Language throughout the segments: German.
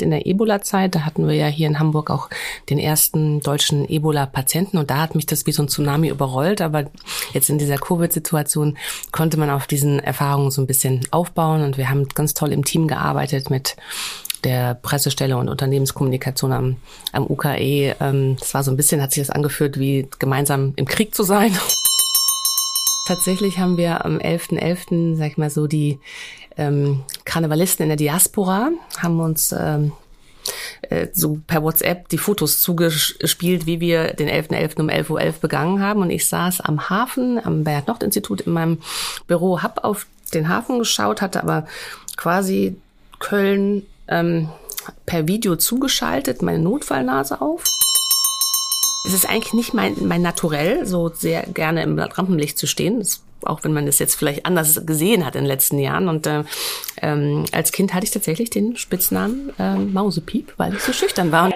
In der Ebola-Zeit, da hatten wir ja hier in Hamburg auch den ersten deutschen Ebola-Patienten und da hat mich das wie so ein Tsunami überrollt. Aber jetzt in dieser Covid-Situation konnte man auf diesen Erfahrungen so ein bisschen aufbauen und wir haben ganz toll im Team gearbeitet mit der Pressestelle und Unternehmenskommunikation am, am UKE. Ähm, das war so ein bisschen, hat sich das angeführt, wie gemeinsam im Krieg zu sein. Tatsächlich haben wir am 11.11., .11., sag ich mal so, die ähm, Karnevalisten in der Diaspora haben uns ähm, äh, so per WhatsApp die Fotos zugespielt, wie wir den 11.11. .11. um 11.11 Uhr begangen haben. Und ich saß am Hafen, am Bernhard-Nocht-Institut in meinem Büro, hab auf den Hafen geschaut, hatte aber quasi Köln ähm, per Video zugeschaltet, meine Notfallnase auf. Es ist eigentlich nicht mein, mein Naturell, so sehr gerne im Rampenlicht zu stehen. Das, auch wenn man das jetzt vielleicht anders gesehen hat in den letzten Jahren. Und äh, ähm, als Kind hatte ich tatsächlich den Spitznamen äh, Mausepiep, weil ich so schüchtern war. Und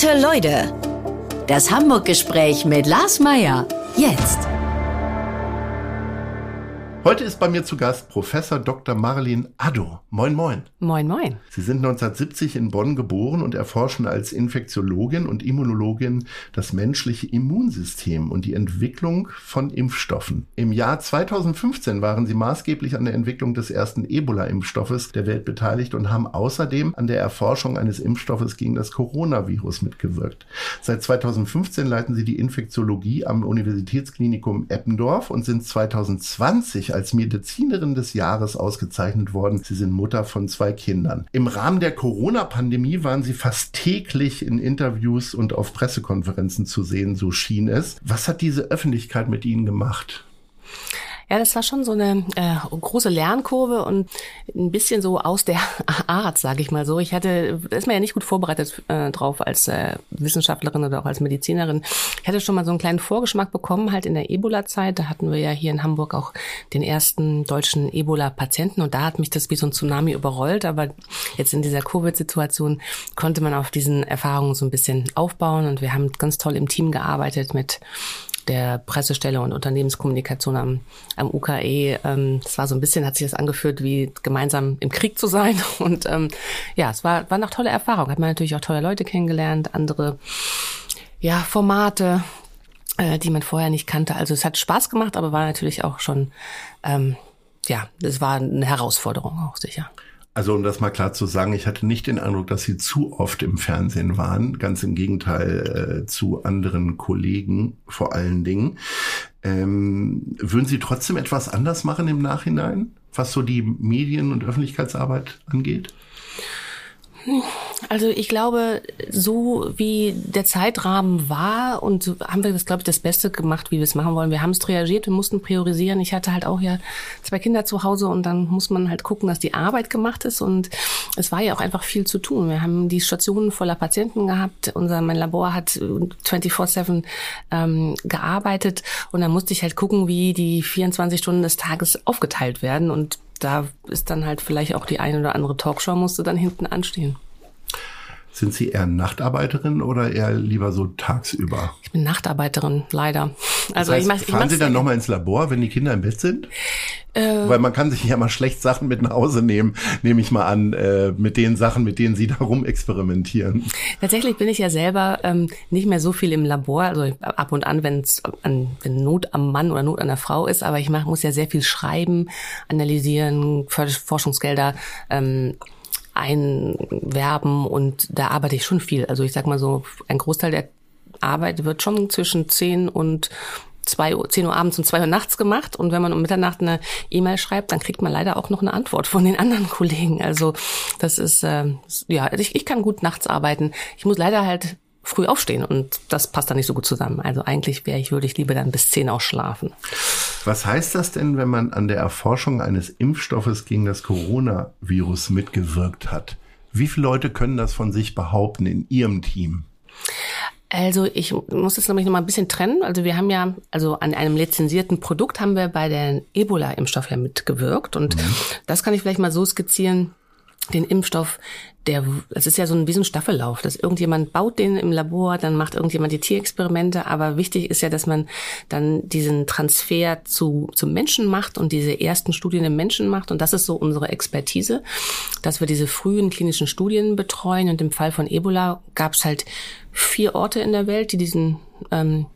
Gute Leute. Das Hamburg-Gespräch mit Lars Meier. Jetzt. Heute ist bei mir zu Gast Professor Dr. Marlene Addo. Moin, moin. Moin, moin. Sie sind 1970 in Bonn geboren und erforschen als Infektiologin und Immunologin das menschliche Immunsystem und die Entwicklung von Impfstoffen. Im Jahr 2015 waren Sie maßgeblich an der Entwicklung des ersten Ebola-Impfstoffes der Welt beteiligt und haben außerdem an der Erforschung eines Impfstoffes gegen das Coronavirus mitgewirkt. Seit 2015 leiten Sie die Infektiologie am Universitätsklinikum Eppendorf und sind 2020 als Medizinerin des Jahres ausgezeichnet worden. Sie sind Mutter von zwei Kindern. Im Rahmen der Corona-Pandemie waren Sie fast täglich in Interviews und auf Pressekonferenzen zu sehen, so schien es. Was hat diese Öffentlichkeit mit Ihnen gemacht? Ja, das war schon so eine äh, große Lernkurve und ein bisschen so aus der Art, sage ich mal so. Ich hatte, da ist man ja nicht gut vorbereitet äh, drauf als äh, Wissenschaftlerin oder auch als Medizinerin. Ich hatte schon mal so einen kleinen Vorgeschmack bekommen, halt in der Ebola-Zeit. Da hatten wir ja hier in Hamburg auch den ersten deutschen Ebola-Patienten und da hat mich das wie so ein Tsunami überrollt. Aber jetzt in dieser Covid-Situation konnte man auf diesen Erfahrungen so ein bisschen aufbauen und wir haben ganz toll im Team gearbeitet mit der Pressestelle und Unternehmenskommunikation am, am UKE. Ähm, das war so ein bisschen, hat sich das angeführt, wie gemeinsam im Krieg zu sein. Und ähm, ja, es war, war noch tolle Erfahrung. Hat man natürlich auch tolle Leute kennengelernt, andere ja, Formate, äh, die man vorher nicht kannte. Also es hat Spaß gemacht, aber war natürlich auch schon, ähm, ja, es war eine Herausforderung auch sicher. Also um das mal klar zu sagen, ich hatte nicht den Eindruck, dass Sie zu oft im Fernsehen waren. Ganz im Gegenteil äh, zu anderen Kollegen vor allen Dingen. Ähm, würden Sie trotzdem etwas anders machen im Nachhinein, was so die Medien- und Öffentlichkeitsarbeit angeht? Also ich glaube, so wie der Zeitrahmen war und so haben wir das, glaube ich, das Beste gemacht, wie wir es machen wollen. Wir haben es reagiert, wir mussten priorisieren. Ich hatte halt auch ja zwei Kinder zu Hause und dann muss man halt gucken, dass die Arbeit gemacht ist und es war ja auch einfach viel zu tun. Wir haben die Stationen voller Patienten gehabt. Unser mein Labor hat 24/7 ähm, gearbeitet und dann musste ich halt gucken, wie die 24 Stunden des Tages aufgeteilt werden und da ist dann halt vielleicht auch die eine oder andere Talkshow musste dann hinten anstehen. Sind Sie eher Nachtarbeiterin oder eher lieber so tagsüber? Ich bin Nachtarbeiterin, leider. Also das heißt, ich mach, ich fahren Sie dann nochmal ins Labor, wenn die Kinder im Bett sind? Äh, Weil man kann sich ja mal schlecht Sachen mit nach Hause nehmen, nehme ich mal an, äh, mit den Sachen, mit denen Sie da rum experimentieren. Tatsächlich bin ich ja selber ähm, nicht mehr so viel im Labor, also ab und an, wenn es an wenn Not am Mann oder Not an der Frau ist, aber ich mach, muss ja sehr viel schreiben, analysieren, Forschungsgelder ähm, einwerben und da arbeite ich schon viel. Also ich sag mal so, ein Großteil der Arbeit wird schon zwischen 10 und 2 Uhr, 10 Uhr abends und 2 Uhr nachts gemacht. Und wenn man um Mitternacht eine E-Mail schreibt, dann kriegt man leider auch noch eine Antwort von den anderen Kollegen. Also das ist, äh, ja, ich, ich kann gut nachts arbeiten. Ich muss leider halt früh aufstehen und das passt dann nicht so gut zusammen. Also eigentlich wäre ich, würde ich lieber dann bis zehn auch schlafen. Was heißt das denn, wenn man an der Erforschung eines Impfstoffes gegen das Coronavirus mitgewirkt hat? Wie viele Leute können das von sich behaupten in Ihrem Team? Also ich muss das nämlich noch mal ein bisschen trennen. Also wir haben ja, also an einem lizenzierten Produkt haben wir bei der Ebola-Impfstoff ja mitgewirkt. Und mhm. das kann ich vielleicht mal so skizzieren den Impfstoff, der, es ist ja so ein, wie so ein Staffellauf, dass irgendjemand baut den im Labor, dann macht irgendjemand die Tierexperimente, aber wichtig ist ja, dass man dann diesen Transfer zu, zum Menschen macht und diese ersten Studien im Menschen macht und das ist so unsere Expertise, dass wir diese frühen klinischen Studien betreuen und im Fall von Ebola gab es halt vier Orte in der Welt, die diesen ähm,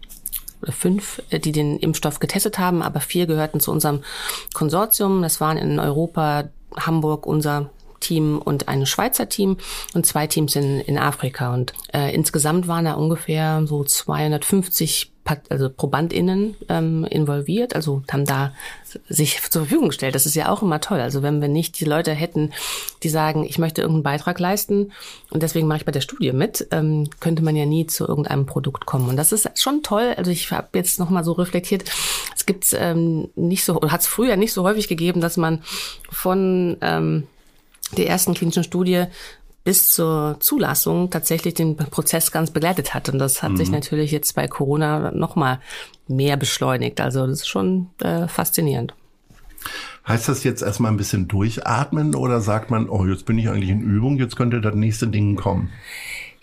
fünf, äh, die den Impfstoff getestet haben, aber vier gehörten zu unserem Konsortium. Das waren in Europa, Hamburg, unser Team und ein Schweizer Team und zwei Teams in, in Afrika. Und äh, insgesamt waren da ungefähr so 250 also ProbandInnen ähm, involviert, also haben da sich zur Verfügung gestellt. Das ist ja auch immer toll. Also wenn wir nicht die Leute hätten, die sagen, ich möchte irgendeinen Beitrag leisten und deswegen mache ich bei der Studie mit, ähm, könnte man ja nie zu irgendeinem Produkt kommen. Und das ist schon toll. Also ich habe jetzt noch mal so reflektiert. Es gibt ähm, nicht so, oder hat es früher nicht so häufig gegeben, dass man von ähm, der ersten klinischen Studie bis zur Zulassung tatsächlich den Prozess ganz begleitet hat. Und das hat mhm. sich natürlich jetzt bei Corona noch mal mehr beschleunigt. Also das ist schon äh, faszinierend. Heißt das jetzt erstmal ein bisschen durchatmen oder sagt man, oh, jetzt bin ich eigentlich in Übung, jetzt könnte das nächste Ding kommen?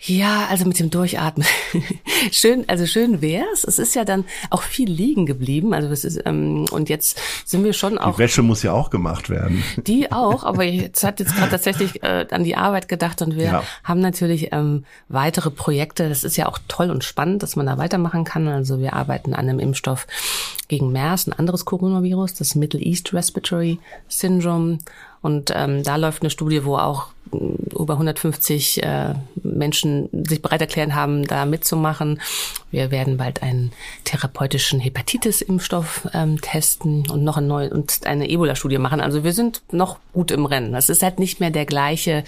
Ja, also mit dem Durchatmen. schön, also schön wär's. Es ist ja dann auch viel liegen geblieben. Also es ist, ähm, und jetzt sind wir schon auch. Die Wäsche muss ja auch gemacht werden. Die auch, aber jetzt hat jetzt gerade tatsächlich äh, an die Arbeit gedacht und wir ja. haben natürlich ähm, weitere Projekte. Das ist ja auch toll und spannend, dass man da weitermachen kann. Also wir arbeiten an einem Impfstoff gegen MERS, ein anderes Coronavirus, das Middle East Respiratory Syndrome. Und ähm, da läuft eine Studie, wo auch äh, über 150 äh, Menschen sich bereit erklärt haben, da mitzumachen. Wir werden bald einen therapeutischen Hepatitis-Impfstoff ähm, testen und noch ein neu und eine Ebola-Studie machen. Also wir sind noch gut im Rennen. Es ist halt nicht mehr der gleiche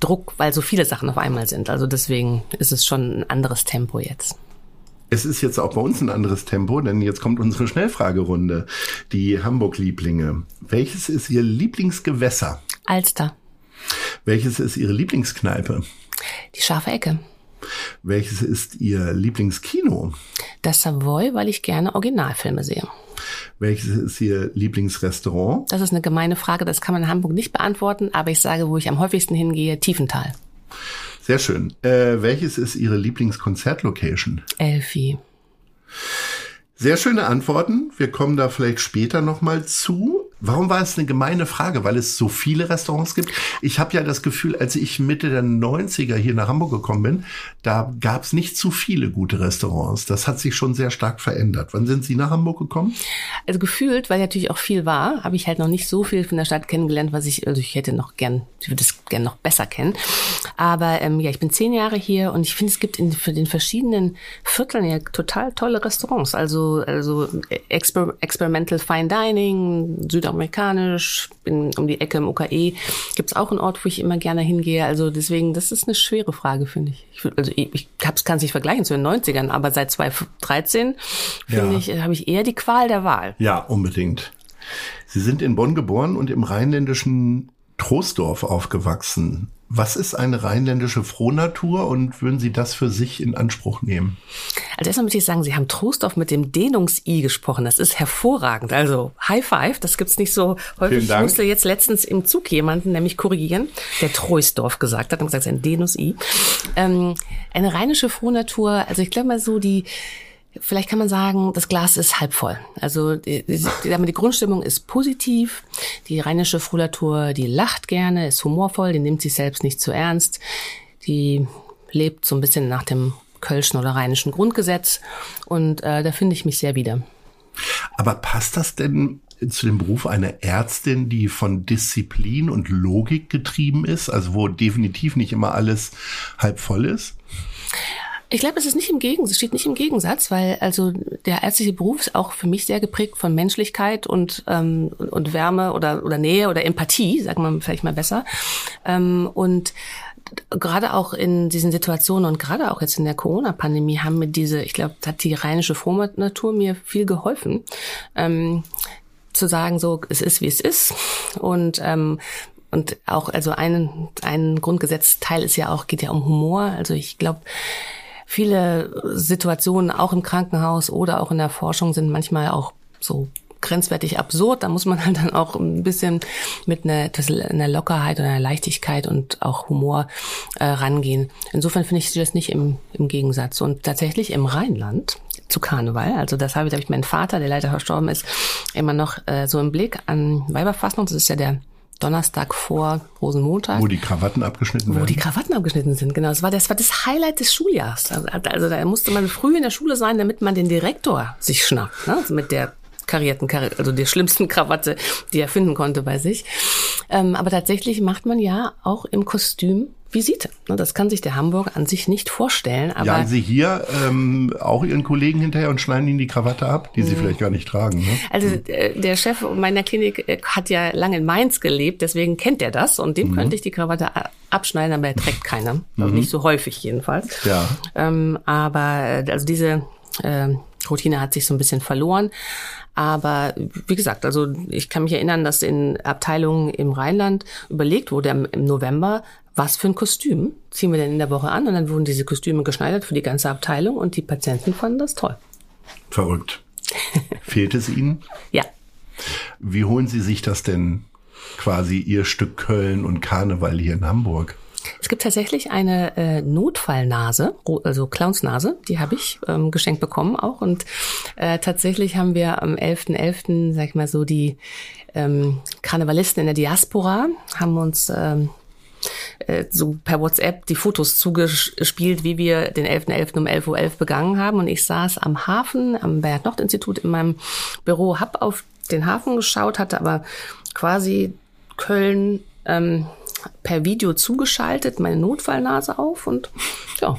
Druck, weil so viele Sachen auf einmal sind. Also deswegen ist es schon ein anderes Tempo jetzt. Es ist jetzt auch bei uns ein anderes Tempo, denn jetzt kommt unsere Schnellfragerunde. Die Hamburg-Lieblinge. Welches ist Ihr Lieblingsgewässer? Alster. Welches ist Ihre Lieblingskneipe? Die scharfe Ecke. Welches ist Ihr Lieblingskino? Das Savoy, weil ich gerne Originalfilme sehe. Welches ist Ihr Lieblingsrestaurant? Das ist eine gemeine Frage, das kann man in Hamburg nicht beantworten, aber ich sage, wo ich am häufigsten hingehe, Tiefental. Sehr schön. Äh, welches ist Ihre Lieblingskonzertlocation? Elfi. Sehr schöne Antworten. Wir kommen da vielleicht später nochmal zu. Warum war es eine gemeine Frage? Weil es so viele Restaurants gibt. Ich habe ja das Gefühl, als ich Mitte der 90er hier nach Hamburg gekommen bin, da gab es nicht zu viele gute Restaurants. Das hat sich schon sehr stark verändert. Wann sind Sie nach Hamburg gekommen? Also gefühlt, weil natürlich auch viel war, habe ich halt noch nicht so viel von der Stadt kennengelernt, was ich, also ich hätte noch gern, ich würde es gern noch besser kennen. Aber ähm, ja, ich bin zehn Jahre hier und ich finde, es gibt in für den verschiedenen Vierteln ja total tolle Restaurants. Also, also Exper Experimental Fine Dining, Südamerika amerikanisch, bin um die Ecke im UKE. Gibt es auch einen Ort, wo ich immer gerne hingehe. Also deswegen, das ist eine schwere Frage, finde ich. ich. Also ich, ich kann es nicht vergleichen zu den 90ern, aber seit 2013, finde ja. ich, habe ich eher die Qual der Wahl. Ja, unbedingt. Sie sind in Bonn geboren und im rheinländischen Troisdorf aufgewachsen. Was ist eine rheinländische Frohnatur und würden Sie das für sich in Anspruch nehmen? Also erstmal möchte ich sagen, Sie haben Trostorf mit dem Dehnungs-I gesprochen. Das ist hervorragend. Also High Five, das gibt's nicht so häufig. Ich musste jetzt letztens im Zug jemanden nämlich korrigieren, der Troisdorf gesagt hat und gesagt, es ist ein Dehnungs-I. Ähm, eine rheinische Frohnatur, also ich glaube mal so die Vielleicht kann man sagen, das Glas ist halb voll. Also die, die, die Grundstimmung ist positiv. Die rheinische Frulatur, die lacht gerne, ist humorvoll, die nimmt sich selbst nicht zu ernst. Die lebt so ein bisschen nach dem kölschen oder rheinischen Grundgesetz. Und äh, da finde ich mich sehr wieder. Aber passt das denn zu dem Beruf einer Ärztin, die von Disziplin und Logik getrieben ist, also wo definitiv nicht immer alles halb voll ist? Ich glaube, es ist nicht im Gegensatz, steht nicht im Gegensatz, weil also der ärztliche Beruf ist auch für mich sehr geprägt von Menschlichkeit und ähm, und Wärme oder oder Nähe oder Empathie, sagen wir vielleicht mal besser. Ähm, und gerade auch in diesen Situationen und gerade auch jetzt in der Corona-Pandemie haben mir diese, ich glaube, hat die rheinische Frohnatur mir viel geholfen. Ähm, zu sagen, so es ist wie es ist und ähm, und auch also ein ein Grundgesetzteil ist ja auch geht ja um Humor. Also ich glaube viele Situationen auch im Krankenhaus oder auch in der Forschung sind manchmal auch so grenzwertig absurd. Da muss man halt dann auch ein bisschen mit einer, einer Lockerheit oder einer Leichtigkeit und auch Humor äh, rangehen. Insofern finde ich das nicht im, im Gegensatz. Und tatsächlich im Rheinland zu Karneval, also das habe ich, habe ich meinen Vater, der leider verstorben ist, immer noch äh, so im Blick an Weiberfassung. Das ist ja der Donnerstag vor Rosenmontag. Wo die Krawatten abgeschnitten werden. Wo die Krawatten abgeschnitten sind, genau. Das war das, war das Highlight des Schuljahrs. Also, also da musste man früh in der Schule sein, damit man den Direktor sich schnappt. Ne? Also mit der karierten, also der schlimmsten Krawatte, die er finden konnte bei sich. Ähm, aber tatsächlich macht man ja auch im Kostüm Visite. Das kann sich der Hamburger an sich nicht vorstellen. Aber Jagen Sie hier ähm, auch Ihren Kollegen hinterher und schneiden Ihnen die Krawatte ab, die Sie mhm. vielleicht gar nicht tragen. Ne? Also äh, der Chef meiner Klinik äh, hat ja lange in Mainz gelebt, deswegen kennt er das und dem mhm. könnte ich die Krawatte abschneiden, aber er trägt keine. Mhm. Nicht so häufig jedenfalls. Ja. Ähm, aber äh, also diese äh, Routine hat sich so ein bisschen verloren. Aber wie gesagt, also ich kann mich erinnern, dass in Abteilungen im Rheinland überlegt wurde im November, was für ein Kostüm ziehen wir denn in der Woche an? Und dann wurden diese Kostüme geschneidert für die ganze Abteilung und die Patienten fanden das toll. Verrückt. Fehlt es Ihnen? Ja. Wie holen Sie sich das denn quasi Ihr Stück Köln und Karneval hier in Hamburg? Es gibt tatsächlich eine äh, Notfallnase, also Clownsnase, die habe ich ähm, geschenkt bekommen auch. Und äh, tatsächlich haben wir am 11.11., .11., sag ich mal so, die ähm, Karnevalisten in der Diaspora haben uns ähm, äh, so per WhatsApp die Fotos zugespielt, wie wir den 11.11. .11. um 11.11 Uhr begangen haben. Und ich saß am Hafen, am Bernhard-Nocht-Institut in meinem Büro, hab auf den Hafen geschaut, hatte aber quasi Köln ähm, per Video zugeschaltet, meine Notfallnase auf und ja.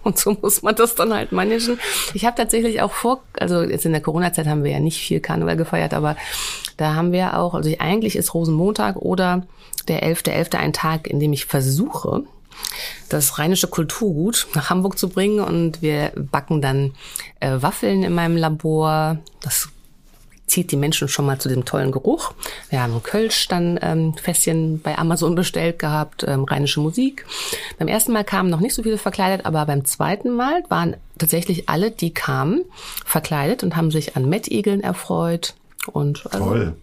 Und so muss man das dann halt managen. Ich habe tatsächlich auch vor, also jetzt in der Corona-Zeit haben wir ja nicht viel Karneval gefeiert, aber da haben wir auch, also eigentlich ist Rosenmontag oder der 11.11. .11. ein Tag, in dem ich versuche, das rheinische Kulturgut nach Hamburg zu bringen und wir backen dann äh, Waffeln in meinem Labor. Das zieht die Menschen schon mal zu dem tollen Geruch. Wir haben Kölsch dann ähm, Fässchen bei Amazon bestellt gehabt, ähm, rheinische Musik. Beim ersten Mal kamen noch nicht so viele verkleidet, aber beim zweiten Mal waren tatsächlich alle, die kamen, verkleidet und haben sich an Mettigeln erfreut. Und also, Toll.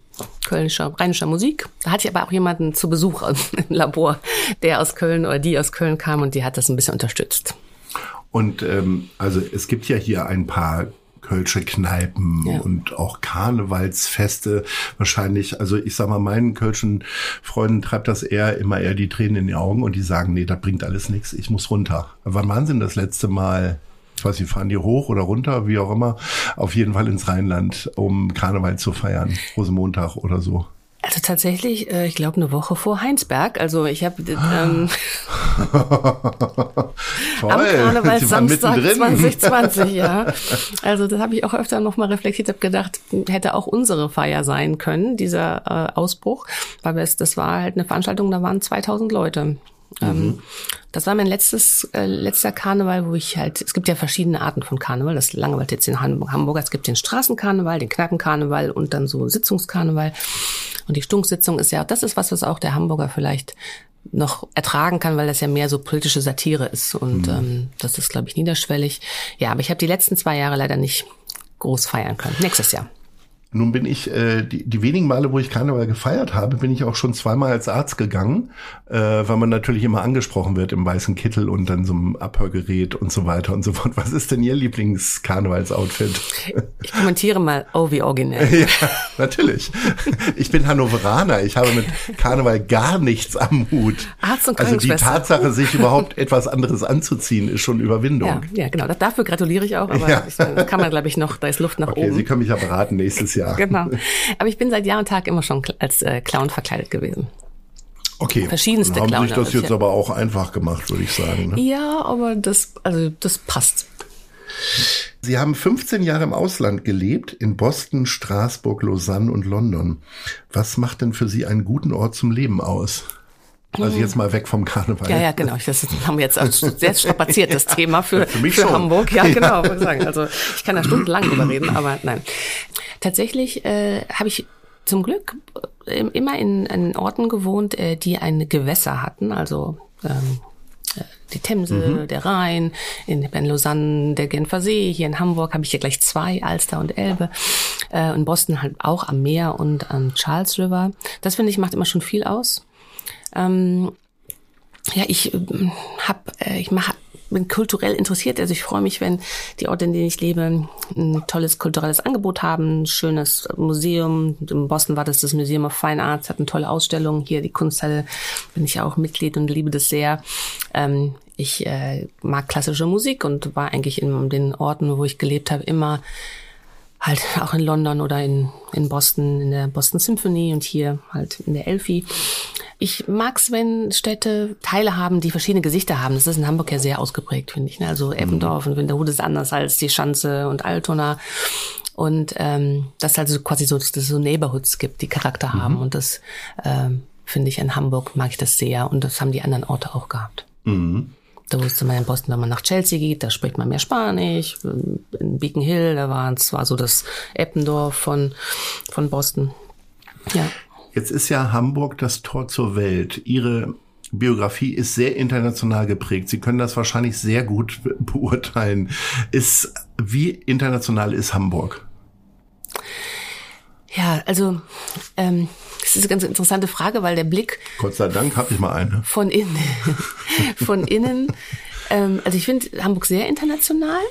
Kölnischer, rheinischer Musik. Da hatte ich aber auch jemanden zu Besuch im Labor, der aus Köln oder die aus Köln kam und die hat das ein bisschen unterstützt. Und ähm, also es gibt ja hier ein paar Kölsche Kneipen ja. und auch Karnevalsfeste wahrscheinlich. Also ich sag mal, meinen Kölschen Freunden treibt das eher immer eher die Tränen in die Augen und die sagen, nee, das bringt alles nichts, ich muss runter. Wann waren Sie denn das letzte Mal ich weiß nicht, fahren die hoch oder runter, wie auch immer, auf jeden Fall ins Rheinland, um Karneval zu feiern, Rosenmontag oder so. Also tatsächlich, äh, ich glaube, eine Woche vor Heinsberg. Also ich habe ähm, Toll, am Karneval Samstag 2020, ja. Also das habe ich auch öfter nochmal reflektiert, habe gedacht, hätte auch unsere Feier sein können, dieser äh, Ausbruch. Weil es, das war halt eine Veranstaltung, da waren 2000 Leute. Ähm, mhm. das war mein letztes äh, letzter Karneval, wo ich halt, es gibt ja verschiedene Arten von Karneval. Das Langewald jetzt in Hamburg, es gibt den Straßenkarneval, den Kneipenkarneval und dann so Sitzungskarneval. Und die Stunksitzung ist ja, das ist was, was auch der Hamburger vielleicht noch ertragen kann, weil das ja mehr so politische Satire ist. Und mhm. ähm, das ist, glaube ich, niederschwellig. Ja, aber ich habe die letzten zwei Jahre leider nicht groß feiern können. Nächstes Jahr. Nun bin ich, äh, die, die wenigen Male, wo ich Karneval gefeiert habe, bin ich auch schon zweimal als Arzt gegangen, äh, weil man natürlich immer angesprochen wird im weißen Kittel und dann so einem Abhörgerät und so weiter und so fort. Was ist denn Ihr Lieblings-Karnevals-Outfit? Ich kommentiere mal, oh, wie originell. ja, natürlich. Ich bin Hannoveraner. Ich habe mit Karneval gar nichts am Hut. Arzt und Also die Tatsache, sich überhaupt etwas anderes anzuziehen, ist schon Überwindung. Ja, ja genau. Dafür gratuliere ich auch, aber ja. kann man, glaube ich, noch, da ist Luft nach okay, oben. Sie können mich ja beraten nächstes Jahr. Genau. Aber ich bin seit Jahr und Tag immer schon als äh, Clown verkleidet gewesen. Okay. Verschiedenste Dann haben Clowns. sich das jetzt aber auch einfach gemacht, würde ich sagen. Ne? Ja, aber das, also das passt. Sie haben 15 Jahre im Ausland gelebt, in Boston, Straßburg, Lausanne und London. Was macht denn für Sie einen guten Ort zum Leben aus? Also jetzt mal weg vom Karneval. Ja, ja, genau. Das haben wir jetzt ein sehr strapaziertes Thema für, für, mich für schon. Hamburg. Ja, genau. Ja. Sagen. Also ich kann da stundenlang drüber reden, aber nein. Tatsächlich äh, habe ich zum Glück äh, immer in, in Orten gewohnt, äh, die ein Gewässer hatten, also ähm, die Themse, mhm. der Rhein, in, in Lausanne der Genfer See, hier in Hamburg habe ich hier gleich zwei, Alster und Elbe. Äh, in Boston halt auch am Meer und am Charles River. Das finde ich macht immer schon viel aus. Ähm, ja, ich äh, hab, äh, ich mache bin kulturell interessiert. Also ich freue mich, wenn die Orte, in denen ich lebe, ein tolles kulturelles Angebot haben, ein schönes Museum. In Boston war das das Museum of Fine Arts, hat eine tolle Ausstellung. Hier die Kunsthalle bin ich auch Mitglied und liebe das sehr. Ähm, ich äh, mag klassische Musik und war eigentlich in den Orten, wo ich gelebt habe, immer halt auch in London oder in, in Boston, in der Boston Symphony und hier halt in der Elfi. Ich mag's, wenn Städte Teile haben, die verschiedene Gesichter haben. Das ist in Hamburg ja sehr ausgeprägt, finde ich. Ne? Also Eppendorf mhm. und Winterhude ist anders als die Schanze und Altona. Und ähm, das halt so quasi so, dass es so Neighborhoods gibt, die Charakter mhm. haben. Und das ähm, finde ich in Hamburg mag ich das sehr. Und das haben die anderen Orte auch gehabt. Mhm. Da wusste man in Boston, wenn man nach Chelsea geht, da spricht man mehr Spanisch. In Beacon Hill, da war es war so das Eppendorf von, von Boston. Ja. Jetzt ist ja Hamburg das Tor zur Welt. Ihre Biografie ist sehr international geprägt. Sie können das wahrscheinlich sehr gut beurteilen. Ist, wie international ist Hamburg? Ja, also ähm, das ist eine ganz interessante Frage, weil der Blick. Gott sei Dank habe ich mal eine. Von innen. von innen. Ähm, also ich finde Hamburg sehr international.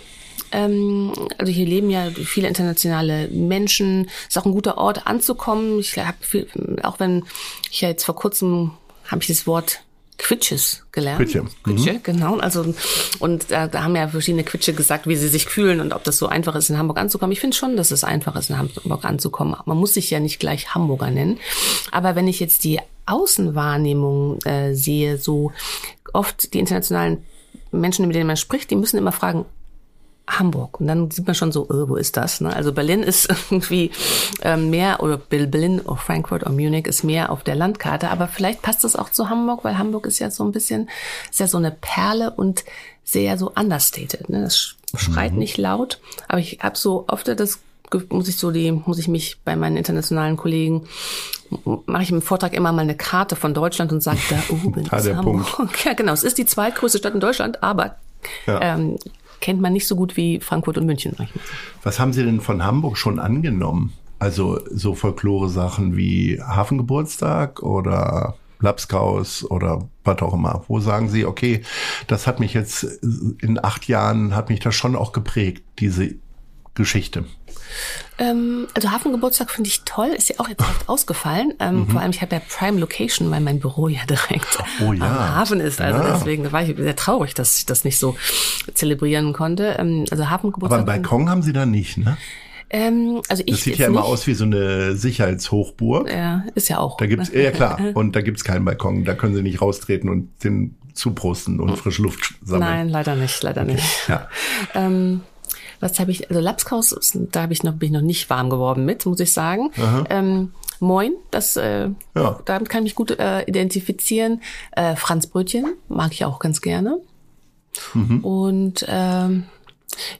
Ähm, also hier leben ja viele internationale Menschen. Ist auch ein guter Ort anzukommen. Ich habe auch wenn ich ja jetzt vor kurzem habe ich das Wort Quitsches gelernt. Quitsche. Quitsche, mhm. genau. Also und da, da haben ja verschiedene Quitsche gesagt, wie sie sich fühlen und ob das so einfach ist, in Hamburg anzukommen. Ich finde schon, dass es einfach ist, in Hamburg anzukommen. Man muss sich ja nicht gleich Hamburger nennen. Aber wenn ich jetzt die Außenwahrnehmung äh, sehe, so oft die internationalen Menschen, mit denen man spricht, die müssen immer fragen, Hamburg. Und dann sieht man schon so, äh, wo ist das? Ne? Also Berlin ist irgendwie ähm, mehr, oder Berlin oder Frankfurt oder Munich ist mehr auf der Landkarte, aber vielleicht passt das auch zu Hamburg, weil Hamburg ist ja so ein bisschen, ist ja so eine Perle und sehr so understated. Ne? Das schreit mhm. nicht laut, aber ich habe so oft das muss ich so die, muss ich mich bei meinen internationalen Kollegen, mache ich im Vortrag immer mal eine Karte von Deutschland und sage da, oh, bin da der Hamburg. Punkt. Ja, genau. Es ist die zweitgrößte Stadt in Deutschland, aber ja. ähm, kennt man nicht so gut wie Frankfurt und München. Was haben Sie denn von Hamburg schon angenommen? Also so Folklore-Sachen wie Hafengeburtstag oder Lapskaus oder was auch immer. Wo sagen Sie, okay, das hat mich jetzt in acht Jahren, hat mich das schon auch geprägt, diese Geschichte? Ähm, also Hafengeburtstag finde ich toll, ist ja auch jetzt oft ausgefallen. Ähm, mhm. Vor allem, ich habe ja Prime Location, weil mein Büro ja direkt oh, ja. am Hafen ist. Also ja. deswegen war ich sehr traurig, dass ich das nicht so zelebrieren konnte. Ähm, also Hafengeburtstag. Aber einen Balkon haben Sie da nicht, ne? Ähm, also ich das sieht ja immer nicht. aus wie so eine Sicherheitshochburg. Ja, ist ja auch. Da gibt's, ja klar, und da gibt's keinen Balkon. Da können Sie nicht raustreten und den zuprosten und frische Luft sammeln. Nein, leider nicht, leider okay. nicht. Ja. Ähm, was habe ich, also Lapskaus, da habe ich noch, bin ich noch nicht warm geworden mit, muss ich sagen. Ähm, Moin, das, äh, ja. damit kann ich mich gut äh, identifizieren. Äh, Franz Brötchen mag ich auch ganz gerne. Mhm. Und ähm,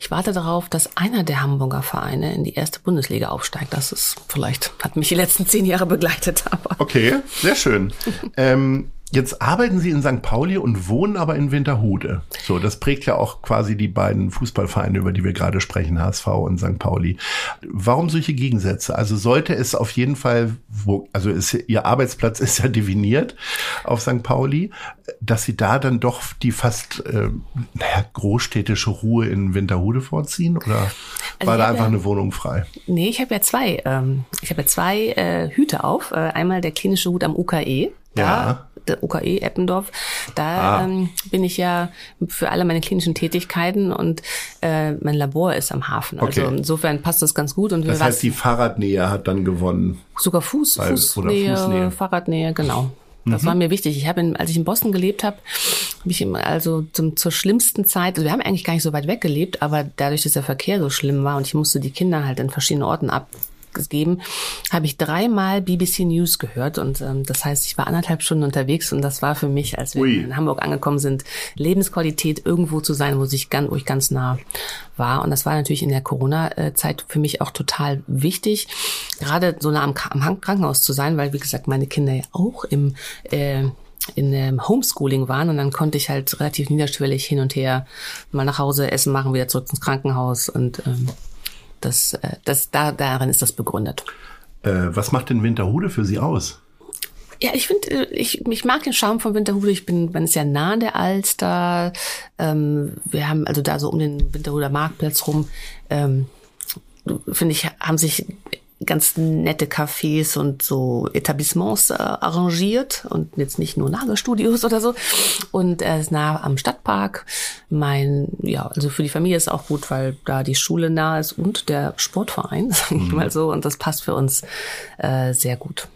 ich warte darauf, dass einer der Hamburger Vereine in die erste Bundesliga aufsteigt. Das ist vielleicht, hat mich die letzten zehn Jahre begleitet. Aber. Okay, sehr schön. ähm, Jetzt arbeiten Sie in St. Pauli und wohnen aber in Winterhude. So, das prägt ja auch quasi die beiden Fußballvereine, über die wir gerade sprechen, HSV und St. Pauli. Warum solche Gegensätze? Also sollte es auf jeden Fall, wo, also ist, Ihr Arbeitsplatz ist ja definiert auf St. Pauli, dass Sie da dann doch die fast, äh, naja, großstädtische Ruhe in Winterhude vorziehen? Oder also war da einfach ja, eine Wohnung frei? Nee, ich habe ja zwei, ähm, ich habe ja zwei äh, Hüte auf. Äh, einmal der klinische Hut am UKE. Da ja der UKE Eppendorf. Da ah. ähm, bin ich ja für alle meine klinischen Tätigkeiten und äh, mein Labor ist am Hafen. Also okay. insofern passt das ganz gut. Und das heißt, die Fahrradnähe hat dann gewonnen. Sogar Fuß, Weil, Fußnähe, Fußnähe, Fahrradnähe, genau. Das mhm. war mir wichtig. Ich habe, als ich in Boston gelebt habe, habe ich also zum, zur schlimmsten Zeit, also wir haben eigentlich gar nicht so weit weg gelebt, aber dadurch, dass der Verkehr so schlimm war und ich musste die Kinder halt in verschiedenen Orten ab gegeben, habe ich dreimal BBC News gehört und ähm, das heißt, ich war anderthalb Stunden unterwegs und das war für mich, als wir Ui. in Hamburg angekommen sind, Lebensqualität irgendwo zu sein, wo ich ganz, wo ich ganz nah war und das war natürlich in der Corona-Zeit für mich auch total wichtig, gerade so nah am, am Krankenhaus zu sein, weil wie gesagt meine Kinder ja auch im äh, in ähm, Homeschooling waren und dann konnte ich halt relativ niederschwellig hin und her mal nach Hause essen machen, wieder zurück ins Krankenhaus und ähm, das, äh, das da darin ist das begründet. Äh, was macht denn Winterhude für Sie aus? Ja, ich finde, äh, ich, ich mag den Charme von Winterhude. Ich bin, man ist ja nah an der Alster. Ähm, wir haben also da so um den Winterhuder Marktplatz rum, ähm, finde ich, haben sich ganz nette Cafés und so Etablissements äh, arrangiert und jetzt nicht nur Nagelstudios oder so. Und er äh, ist nah am Stadtpark. Mein, ja, also für die Familie ist auch gut, weil da die Schule nah ist und der Sportverein, sag ich mal so. Und das passt für uns äh, sehr gut.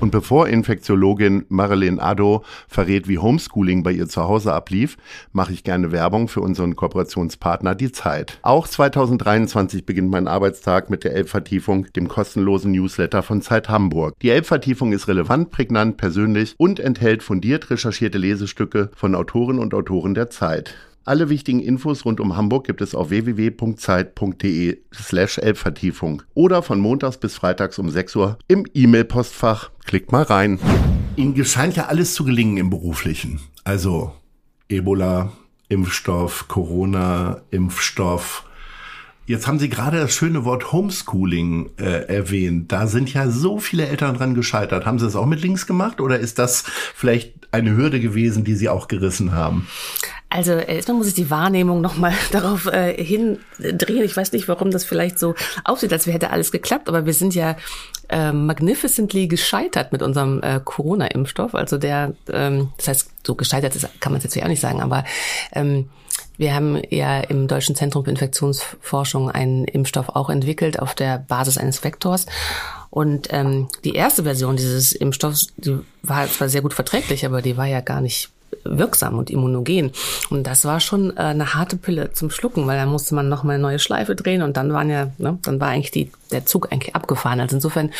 Und bevor Infektiologin Marilyn Addo verrät, wie Homeschooling bei ihr zu Hause ablief, mache ich gerne Werbung für unseren Kooperationspartner Die Zeit. Auch 2023 beginnt mein Arbeitstag mit der Elbvertiefung, dem kostenlosen Newsletter von Zeit Hamburg. Die Elbvertiefung ist relevant, prägnant, persönlich und enthält fundiert recherchierte Lesestücke von Autoren und Autoren der Zeit. Alle wichtigen Infos rund um Hamburg gibt es auf www.zeit.de slash Elbvertiefung oder von montags bis freitags um 6 Uhr im E-Mail-Postfach. Klickt mal rein. Ihnen scheint ja alles zu gelingen im Beruflichen. Also Ebola, Impfstoff, Corona, Impfstoff. Jetzt haben Sie gerade das schöne Wort Homeschooling äh, erwähnt. Da sind ja so viele Eltern dran gescheitert. Haben Sie das auch mit Links gemacht oder ist das vielleicht eine Hürde gewesen, die Sie auch gerissen haben? Also erstmal muss ich die Wahrnehmung nochmal darauf äh, hindrehen. Ich weiß nicht, warum das vielleicht so aussieht, als hätte alles geklappt, aber wir sind ja äh, magnificently gescheitert mit unserem äh, Corona-Impfstoff. Also der, ähm, das heißt, so gescheitert ist, kann man es jetzt ja auch nicht sagen, aber ähm, wir haben ja im Deutschen Zentrum für Infektionsforschung einen Impfstoff auch entwickelt auf der Basis eines Vektors. Und ähm, die erste Version dieses Impfstoffs, die war zwar sehr gut verträglich, aber die war ja gar nicht wirksam und immunogen. Und das war schon äh, eine harte Pille zum Schlucken, weil da musste man noch mal eine neue Schleife drehen und dann waren ja, ne, dann war eigentlich die, der Zug eigentlich abgefahren. Also insofern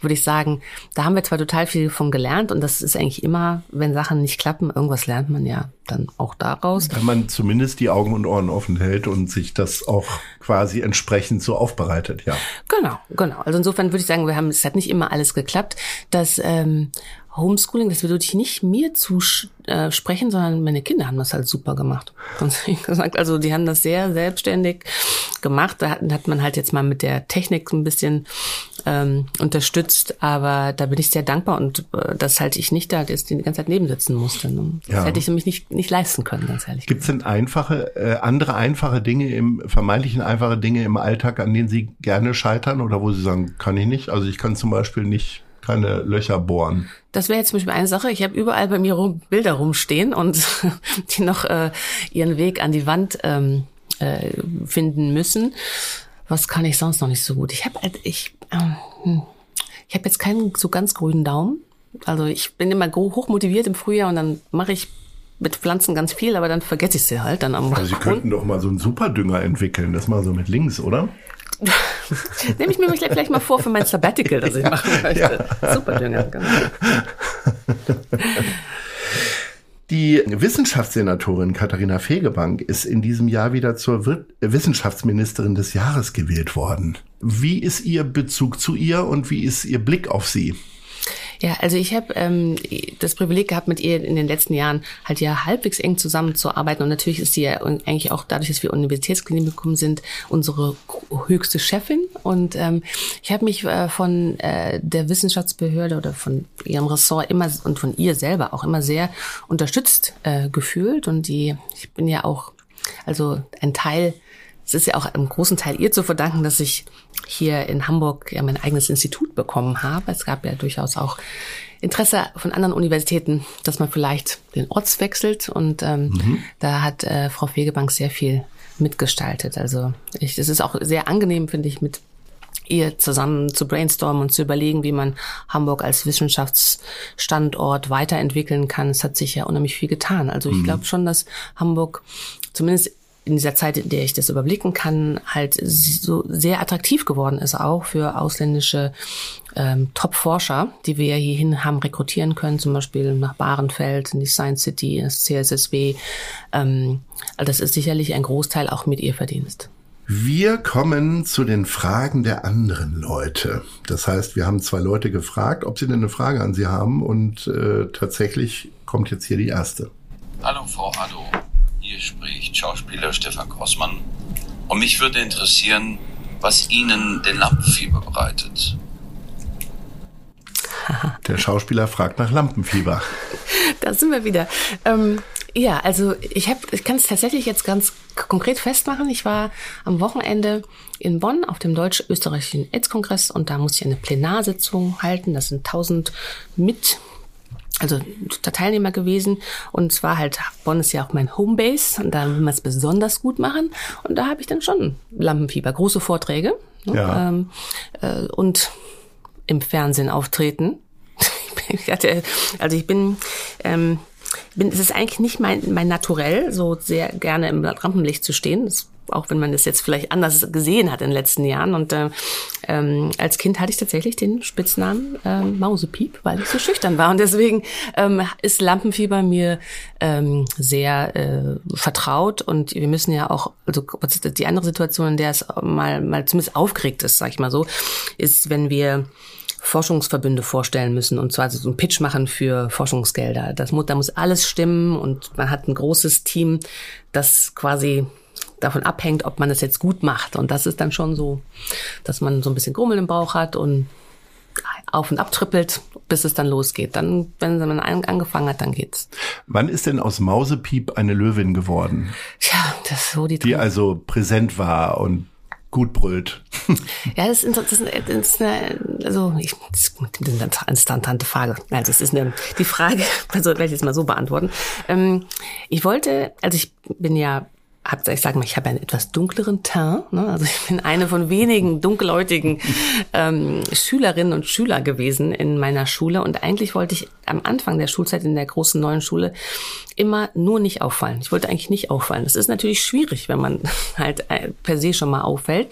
würde ich sagen, da haben wir zwar total viel von gelernt und das ist eigentlich immer, wenn Sachen nicht klappen, irgendwas lernt man ja dann auch daraus. Wenn man zumindest die Augen und Ohren offen hält und sich das auch quasi entsprechend so aufbereitet, ja. Genau, genau. Also insofern würde ich sagen, wir haben, es hat nicht immer alles geklappt. Das ähm, Homeschooling, das würde ich nicht mir zusprechen, äh, sondern meine Kinder haben das halt super gemacht. gesagt, also die haben das sehr selbstständig gemacht. Da hat, hat man halt jetzt mal mit der Technik ein bisschen ähm, unterstützt, aber da bin ich sehr dankbar und äh, das halte ich nicht da jetzt die ganze Zeit nebensitzen musste. Ne? Das ja. hätte ich nämlich nicht, nicht leisten können, ganz ehrlich. Gibt es denn einfache, äh, andere einfache Dinge im, vermeintlichen einfache Dinge im Alltag, an denen Sie gerne scheitern oder wo Sie sagen, kann ich nicht? Also ich kann zum Beispiel nicht keine Löcher bohren. Das wäre jetzt zum Beispiel eine Sache. Ich habe überall bei mir rum Bilder rumstehen und die noch äh, ihren Weg an die Wand ähm, äh, finden müssen. Was kann ich sonst noch nicht so gut? Ich habe halt, ich, äh, ich habe jetzt keinen so ganz grünen Daumen. Also ich bin immer hoch motiviert im Frühjahr und dann mache ich mit Pflanzen ganz viel, aber dann vergesse ich sie halt dann am Also Sie könnten doch mal so einen Superdünger entwickeln, das mal so mit links, oder? Nehme ich mir vielleicht mal vor für mein Sabbatical, das ich machen möchte. Ja. Super Dünger, genau. Die Wissenschaftssenatorin Katharina Fegebank ist in diesem Jahr wieder zur Wissenschaftsministerin des Jahres gewählt worden. Wie ist Ihr Bezug zu ihr und wie ist Ihr Blick auf sie? Ja, also ich habe ähm, das Privileg gehabt, mit ihr in den letzten Jahren halt ja halbwegs eng zusammenzuarbeiten. Und natürlich ist sie ja eigentlich auch dadurch, dass wir Universitätsklinikum sind, unsere höchste Chefin. Und ähm, ich habe mich äh, von äh, der Wissenschaftsbehörde oder von ihrem Ressort immer und von ihr selber auch immer sehr unterstützt äh, gefühlt. Und die, ich bin ja auch also ein Teil es ist ja auch im großen Teil ihr zu verdanken, dass ich hier in Hamburg ja mein eigenes Institut bekommen habe. Es gab ja durchaus auch Interesse von anderen Universitäten, dass man vielleicht den Orts wechselt. Und ähm, mhm. da hat äh, Frau Fegebank sehr viel mitgestaltet. Also ich, es ist auch sehr angenehm, finde ich, mit ihr zusammen zu brainstormen und zu überlegen, wie man Hamburg als Wissenschaftsstandort weiterentwickeln kann. Es hat sich ja unheimlich viel getan. Also ich mhm. glaube schon, dass Hamburg zumindest in dieser Zeit, in der ich das überblicken kann, halt so sehr attraktiv geworden ist, auch für ausländische ähm, Top-Forscher, die wir ja hierhin haben rekrutieren können, zum Beispiel nach Bahrenfeld, in die Science City, das CSSB. Ähm, also das ist sicherlich ein Großteil auch mit ihr Verdienst. Wir kommen zu den Fragen der anderen Leute. Das heißt, wir haben zwei Leute gefragt, ob sie denn eine Frage an sie haben und äh, tatsächlich kommt jetzt hier die erste. Hallo Frau Haddo, hier spricht Schauspieler Stefan Grossmann und mich würde interessieren, was Ihnen den Lampenfieber bereitet. Der Schauspieler fragt nach Lampenfieber. Da sind wir wieder. Ähm, ja, also ich habe, ich kann es tatsächlich jetzt ganz konkret festmachen. Ich war am Wochenende in Bonn auf dem deutsch-österreichischen AIDS-Kongress und da musste ich eine Plenarsitzung halten. Das sind tausend mit also Teilnehmer gewesen und zwar halt Bonn ist ja auch mein Homebase und da will man es besonders gut machen und da habe ich dann schon Lampenfieber, große Vorträge ne, ja. ähm, äh, und im Fernsehen auftreten. ich hatte, also ich bin ähm, bin, es ist eigentlich nicht mein, mein Naturell, so sehr gerne im Rampenlicht zu stehen. Das, auch wenn man das jetzt vielleicht anders gesehen hat in den letzten Jahren. Und äh, ähm, als Kind hatte ich tatsächlich den Spitznamen äh, Mausepiep, weil ich so schüchtern war. Und deswegen ähm, ist Lampenfieber mir ähm, sehr äh, vertraut. Und wir müssen ja auch, also die andere Situation, in der es mal, mal zumindest aufgeregt ist, sag ich mal so, ist, wenn wir Forschungsverbünde vorstellen müssen und zwar so einen Pitch machen für Forschungsgelder. Das da muss alles stimmen und man hat ein großes Team, das quasi davon abhängt, ob man das jetzt gut macht. Und das ist dann schon so, dass man so ein bisschen Grummel im Bauch hat und auf und ab trippelt, bis es dann losgeht. Dann, wenn man angefangen hat, dann geht's. Wann ist denn aus Mausepiep eine Löwin geworden? Tja, das ist so die. Die also präsent war und gut brüllt. Ja, das ist, das ist eine, also ich, das ist eine instantante Frage. Also es ist eine, die Frage, also werde ich jetzt mal so beantworten. Ähm, ich wollte, also ich bin ja hab, ich sage mal, ich habe einen etwas dunkleren Teint. Ne? Also ich bin eine von wenigen dunkelhäutigen ähm, Schülerinnen und Schüler gewesen in meiner Schule. Und eigentlich wollte ich am Anfang der Schulzeit in der großen neuen Schule immer nur nicht auffallen. Ich wollte eigentlich nicht auffallen. Das ist natürlich schwierig, wenn man halt äh, per se schon mal auffällt.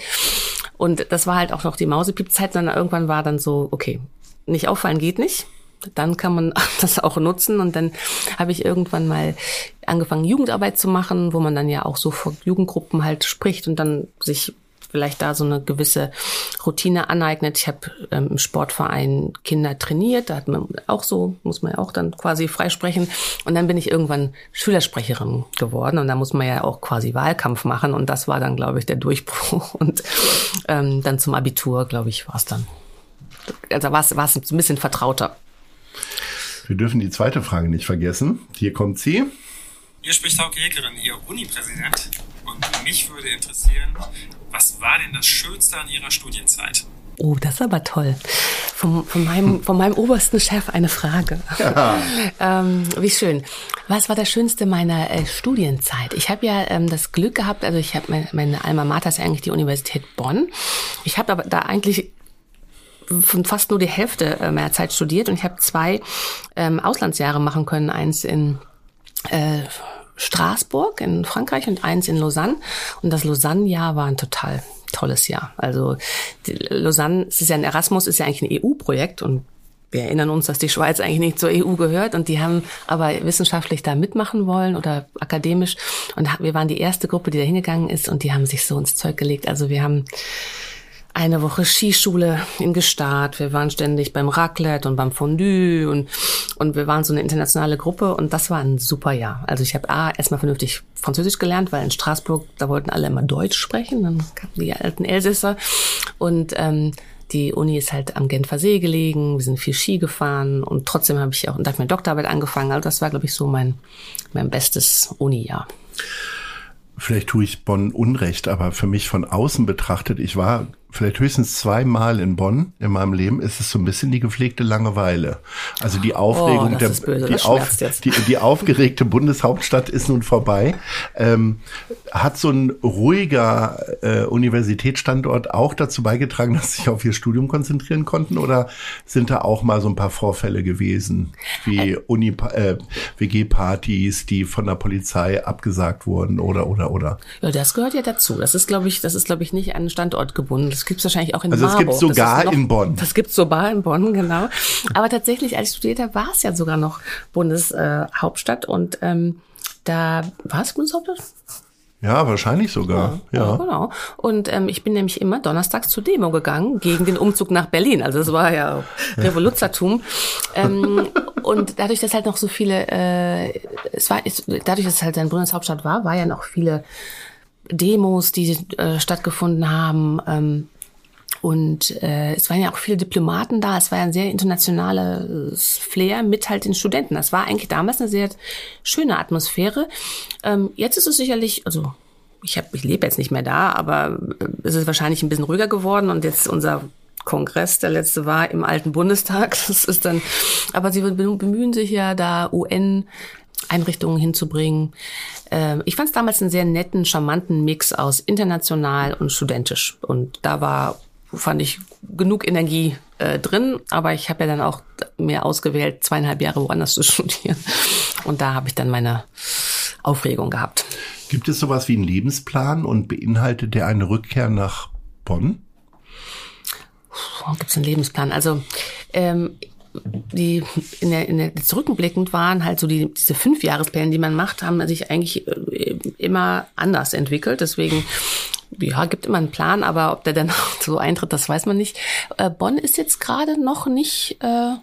Und das war halt auch noch die Mausepiep-Zeit. Dann irgendwann war dann so, okay, nicht auffallen geht nicht dann kann man das auch nutzen. Und dann habe ich irgendwann mal angefangen, Jugendarbeit zu machen, wo man dann ja auch so vor Jugendgruppen halt spricht und dann sich vielleicht da so eine gewisse Routine aneignet. Ich habe ähm, im Sportverein Kinder trainiert, da hat man auch so, muss man ja auch dann quasi freisprechen. Und dann bin ich irgendwann Schülersprecherin geworden und da muss man ja auch quasi Wahlkampf machen. Und das war dann, glaube ich, der Durchbruch. Und ähm, dann zum Abitur, glaube ich, war es dann. Also war es ein bisschen vertrauter. Wir dürfen die zweite Frage nicht vergessen. Hier kommt sie. Hier spricht Hauke Heckerin, Ihr Uni-Präsident. Und mich würde interessieren, was war denn das Schönste an Ihrer Studienzeit? Oh, das ist aber toll. Von, von, meinem, von meinem obersten Chef eine Frage. Ja. ähm, wie schön. Was war das Schönste meiner äh, Studienzeit? Ich habe ja ähm, das Glück gehabt, also ich habe meine, meine Alma Mater ist ja eigentlich die Universität Bonn. Ich habe aber da eigentlich von fast nur die Hälfte äh, meiner Zeit studiert und ich habe zwei ähm, Auslandsjahre machen können. Eins in äh, Straßburg in Frankreich und eins in Lausanne. Und das Lausanne-Jahr war ein total tolles Jahr. Also Lausanne, es ist ja ein Erasmus, ist ja eigentlich ein EU-Projekt und wir erinnern uns, dass die Schweiz eigentlich nicht zur EU gehört und die haben aber wissenschaftlich da mitmachen wollen oder akademisch und wir waren die erste Gruppe, die da hingegangen ist und die haben sich so ins Zeug gelegt. Also wir haben eine Woche Skischule in Gestart. Wir waren ständig beim Raclette und beim Fondue und, und wir waren so eine internationale Gruppe und das war ein super Jahr. Also ich habe A, erstmal vernünftig Französisch gelernt, weil in Straßburg, da wollten alle immer Deutsch sprechen, dann kamen die alten Elsässer und ähm, die Uni ist halt am Genfer See gelegen, wir sind viel Ski gefahren und trotzdem habe ich auch, und da habe meine Doktorarbeit angefangen. Also das war, glaube ich, so mein, mein bestes Uni-Jahr vielleicht tue ich Bonn Unrecht, aber für mich von außen betrachtet, ich war vielleicht höchstens zweimal in Bonn in meinem Leben, ist es so ein bisschen die gepflegte Langeweile. Also die Aufregung oh, der, die, auf, die, die, aufgeregte Bundeshauptstadt ist nun vorbei. Ähm, hat so ein ruhiger äh, Universitätsstandort auch dazu beigetragen, dass sie sich auf ihr Studium konzentrieren konnten? Oder sind da auch mal so ein paar Vorfälle gewesen, wie Uni, äh, WG-Partys, die von der Polizei abgesagt wurden oder oder oder? Ja, das gehört ja dazu. Das ist, glaube ich, das ist, glaube ich, nicht an Standort gebunden. Das gibt es wahrscheinlich auch in also Marburg. Also es gibt sogar noch, in Bonn. Das gibt es sogar in Bonn, genau. Aber tatsächlich, als ich studiert habe, war es ja sogar noch Bundeshauptstadt äh, und ähm, da war es Bundeshauptstadt? Ja, wahrscheinlich sogar. Ja. ja. Genau. Und ähm, ich bin nämlich immer donnerstags zur Demo gegangen gegen den Umzug nach Berlin. Also es war ja Revoluzertum. ähm, und dadurch, dass halt noch so viele, äh, es war, es, dadurch, dass es halt eine Bundeshauptstadt war, war ja noch viele Demos, die äh, stattgefunden haben. Ähm, und äh, es waren ja auch viele Diplomaten da. Es war ja ein sehr internationales Flair mit halt den Studenten. Das war eigentlich damals eine sehr schöne Atmosphäre. Ähm, jetzt ist es sicherlich, also ich, ich lebe jetzt nicht mehr da, aber äh, es ist wahrscheinlich ein bisschen ruhiger geworden. Und jetzt unser Kongress, der letzte war im alten Bundestag. Das ist dann, aber sie bemühen sich ja da UN Einrichtungen hinzubringen. Ähm, ich fand es damals einen sehr netten, charmanten Mix aus international und studentisch. Und da war fand ich genug Energie äh, drin, aber ich habe ja dann auch mehr ausgewählt, zweieinhalb Jahre woanders zu studieren. Und da habe ich dann meine Aufregung gehabt. Gibt es sowas wie einen Lebensplan und beinhaltet der eine Rückkehr nach Bonn? Gibt es einen Lebensplan? Also ähm, die in der, in der zurückblickend waren halt so die diese fünf Jahrespläne, die man macht, haben sich eigentlich äh, immer anders entwickelt. Deswegen ja, gibt immer einen Plan, aber ob der dann so eintritt, das weiß man nicht. Äh, Bonn ist jetzt gerade noch nicht äh,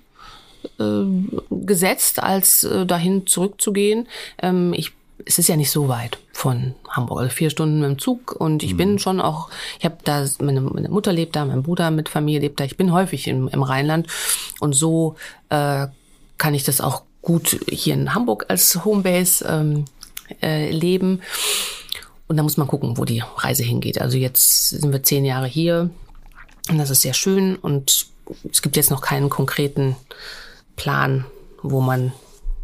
äh, gesetzt, als äh, dahin zurückzugehen. Ähm, ich es ist ja nicht so weit von Hamburg, also vier Stunden mit dem Zug und ich mhm. bin schon auch, ich habe da, meine, meine Mutter lebt da, mein Bruder mit Familie lebt da, ich bin häufig im, im Rheinland und so äh, kann ich das auch gut hier in Hamburg als Homebase ähm, äh, leben. Und da muss man gucken, wo die Reise hingeht. Also jetzt sind wir zehn Jahre hier und das ist sehr schön und es gibt jetzt noch keinen konkreten Plan, wo man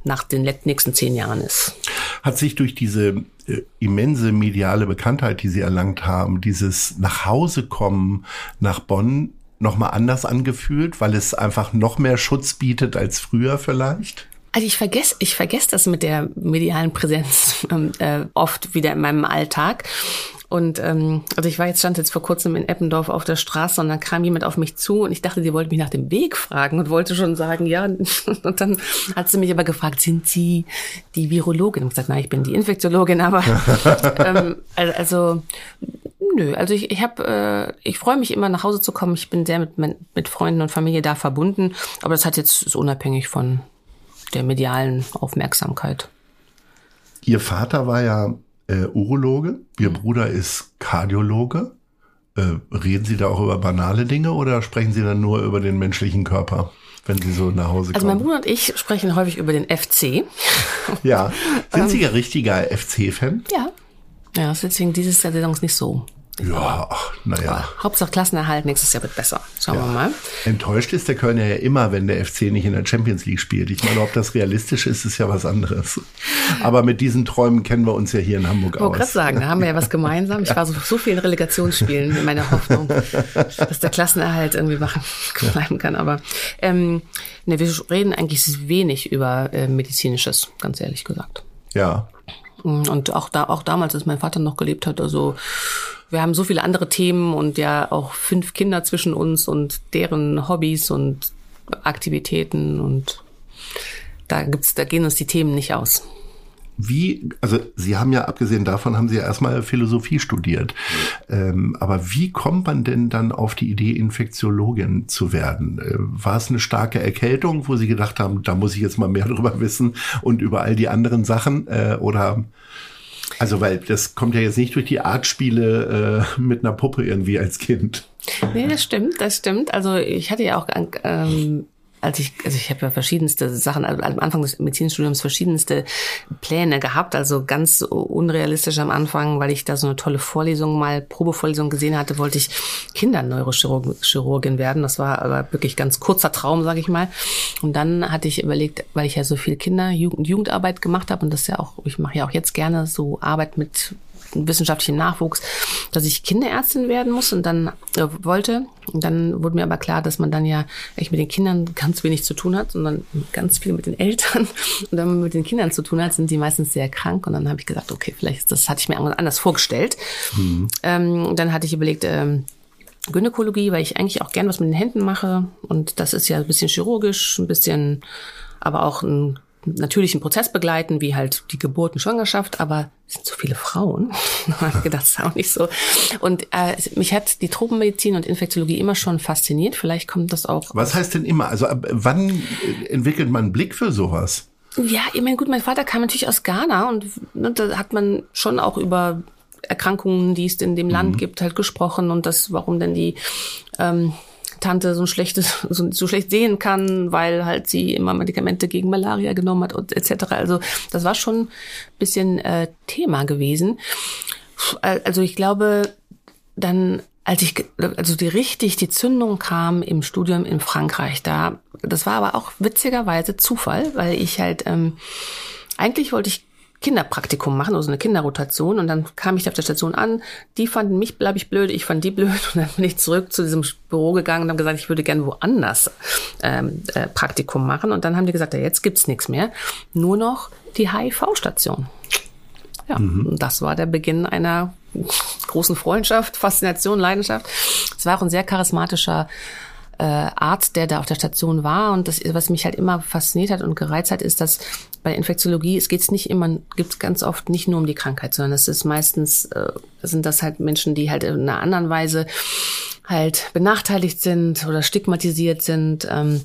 nach den nächsten zehn Jahren ist. Hat sich durch diese äh, immense mediale Bekanntheit, die Sie erlangt haben, dieses Nachhausekommen nach Bonn nochmal anders angefühlt, weil es einfach noch mehr Schutz bietet als früher vielleicht? Also ich vergesse, ich vergesse das mit der medialen Präsenz ähm, äh, oft wieder in meinem Alltag. Und ähm, also ich war jetzt stand jetzt vor kurzem in Eppendorf auf der Straße und dann kam jemand auf mich zu und ich dachte, sie wollte mich nach dem Weg fragen und wollte schon sagen, ja. Und dann hat sie mich aber gefragt, sind Sie die Virologin? Und gesagt, nein, ich bin die Infektiologin, aber ähm, also nö, also ich, ich habe, äh, ich freue mich immer nach Hause zu kommen. Ich bin sehr mit, mit Freunden und Familie da verbunden, aber das hat jetzt ist unabhängig von der medialen Aufmerksamkeit. Ihr Vater war ja äh, Urologe, Ihr mhm. Bruder ist Kardiologe. Äh, reden Sie da auch über banale Dinge oder sprechen Sie dann nur über den menschlichen Körper, wenn Sie so nach Hause kommen? Also mein Bruder und ich sprechen häufig über den FC. Ja. Sind Sie ähm, ein richtiger FC-Fan? Ja. Ja, deswegen dieses Jahr Saison nicht so. Ja, ach, naja. Hauptsache Klassenerhalt, nächstes Jahr wird besser. Schauen ja. wir mal. Enttäuscht ist der Kölner ja immer, wenn der FC nicht in der Champions League spielt. Ich meine, ob das realistisch ist, ist ja was anderes. Aber mit diesen Träumen kennen wir uns ja hier in Hamburg ich aus. Ich gerade sagen, da haben wir ja was gemeinsam. Ich war so, so vielen Relegationsspielen in meiner Hoffnung, dass der Klassenerhalt irgendwie machen, bleiben kann. Aber ähm, ne, wir reden eigentlich wenig über äh, medizinisches, ganz ehrlich gesagt. Ja. Und auch da, auch damals, als mein Vater noch gelebt hat, also wir haben so viele andere Themen und ja auch fünf Kinder zwischen uns und deren Hobbys und Aktivitäten und da gibt's, da gehen uns die Themen nicht aus. Wie, also Sie haben ja abgesehen davon, haben Sie ja erstmal Philosophie studiert. Ähm, aber wie kommt man denn dann auf die Idee, Infektiologin zu werden? Äh, war es eine starke Erkältung, wo Sie gedacht haben, da muss ich jetzt mal mehr drüber wissen und über all die anderen Sachen? Äh, oder also, weil das kommt ja jetzt nicht durch die Artspiele äh, mit einer Puppe irgendwie als Kind. Nee, das stimmt, das stimmt. Also ich hatte ja auch ähm, als ich, also ich habe ja verschiedenste Sachen, also am Anfang des Medizinstudiums verschiedenste Pläne gehabt, also ganz unrealistisch am Anfang, weil ich da so eine tolle Vorlesung mal, Probevorlesung gesehen hatte, wollte ich Kinderneurochirurgin werden. Das war aber wirklich ganz kurzer Traum, sage ich mal. Und dann hatte ich überlegt, weil ich ja so viel Kinder, Jugend, Jugendarbeit gemacht habe und das ja auch, ich mache ja auch jetzt gerne so Arbeit mit wissenschaftlichen Nachwuchs, dass ich Kinderärztin werden muss und dann äh, wollte. Und dann wurde mir aber klar, dass man dann ja echt mit den Kindern ganz wenig zu tun hat, sondern ganz viel mit den Eltern. Und wenn man mit den Kindern zu tun hat, sind die meistens sehr krank. Und dann habe ich gesagt, okay, vielleicht das hatte ich mir anders vorgestellt. Mhm. Ähm, dann hatte ich überlegt, ähm, Gynäkologie, weil ich eigentlich auch gern was mit den Händen mache. Und das ist ja ein bisschen chirurgisch, ein bisschen, aber auch ein natürlichen Prozess begleiten, wie halt die Geburt und Schwangerschaft, aber sind so viele Frauen. das ist auch nicht so. Und äh, mich hat die Tropenmedizin und Infektiologie immer schon fasziniert. Vielleicht kommt das auch. Was heißt denn immer? Also ab wann entwickelt man einen Blick für sowas? Ja, ich meine, gut, mein Vater kam natürlich aus Ghana und ne, da hat man schon auch über Erkrankungen, die es in dem Land mhm. gibt, halt gesprochen und das, warum denn die ähm, Tante so ein schlechtes, so, so schlecht sehen kann, weil halt sie immer Medikamente gegen Malaria genommen hat und etc. Also das war schon ein bisschen äh, Thema gewesen. Also ich glaube, dann als ich, also die richtig, die Zündung kam im Studium in Frankreich, da, das war aber auch witzigerweise Zufall, weil ich halt, ähm, eigentlich wollte ich Kinderpraktikum machen, also eine Kinderrotation. Und dann kam ich auf der Station an. Die fanden mich, glaube ich, blöd, ich fand die blöd. Und dann bin ich zurück zu diesem Büro gegangen und habe gesagt, ich würde gerne woanders ähm, äh, Praktikum machen. Und dann haben die gesagt, ja, jetzt gibt's nichts mehr. Nur noch die HIV-Station. Ja, mhm. das war der Beginn einer großen Freundschaft, Faszination, Leidenschaft. Es war auch ein sehr charismatischer äh, Arzt, der da auf der Station war. Und das, was mich halt immer fasziniert hat und gereizt hat, ist, dass bei Infektiologie, es geht nicht immer, gibt ganz oft nicht nur um die Krankheit, sondern es ist meistens, äh, sind das halt Menschen, die halt in einer anderen Weise halt benachteiligt sind oder stigmatisiert sind. Ähm,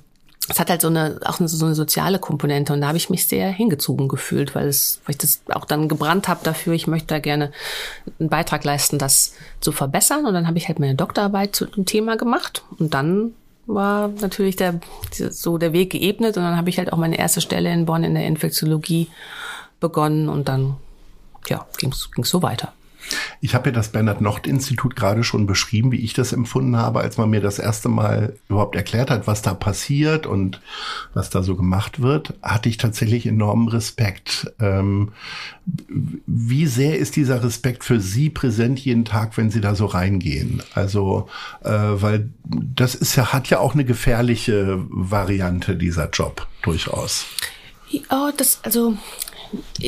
es hat halt so eine auch eine, so eine soziale Komponente und da habe ich mich sehr hingezogen gefühlt, weil es weil ich das auch dann gebrannt habe dafür, ich möchte da gerne einen Beitrag leisten, das zu verbessern und dann habe ich halt meine Doktorarbeit zu dem Thema gemacht und dann war natürlich der so der Weg geebnet und dann habe ich halt auch meine erste Stelle in Bonn in der Infektiologie begonnen und dann ja ging es so weiter. Ich habe ja das Bernhard-Nocht-Institut gerade schon beschrieben, wie ich das empfunden habe, als man mir das erste Mal überhaupt erklärt hat, was da passiert und was da so gemacht wird, hatte ich tatsächlich enormen Respekt. Ähm, wie sehr ist dieser Respekt für Sie präsent jeden Tag, wenn Sie da so reingehen? Also, äh, weil das ist ja, hat ja auch eine gefährliche Variante, dieser Job, durchaus. Oh, das, also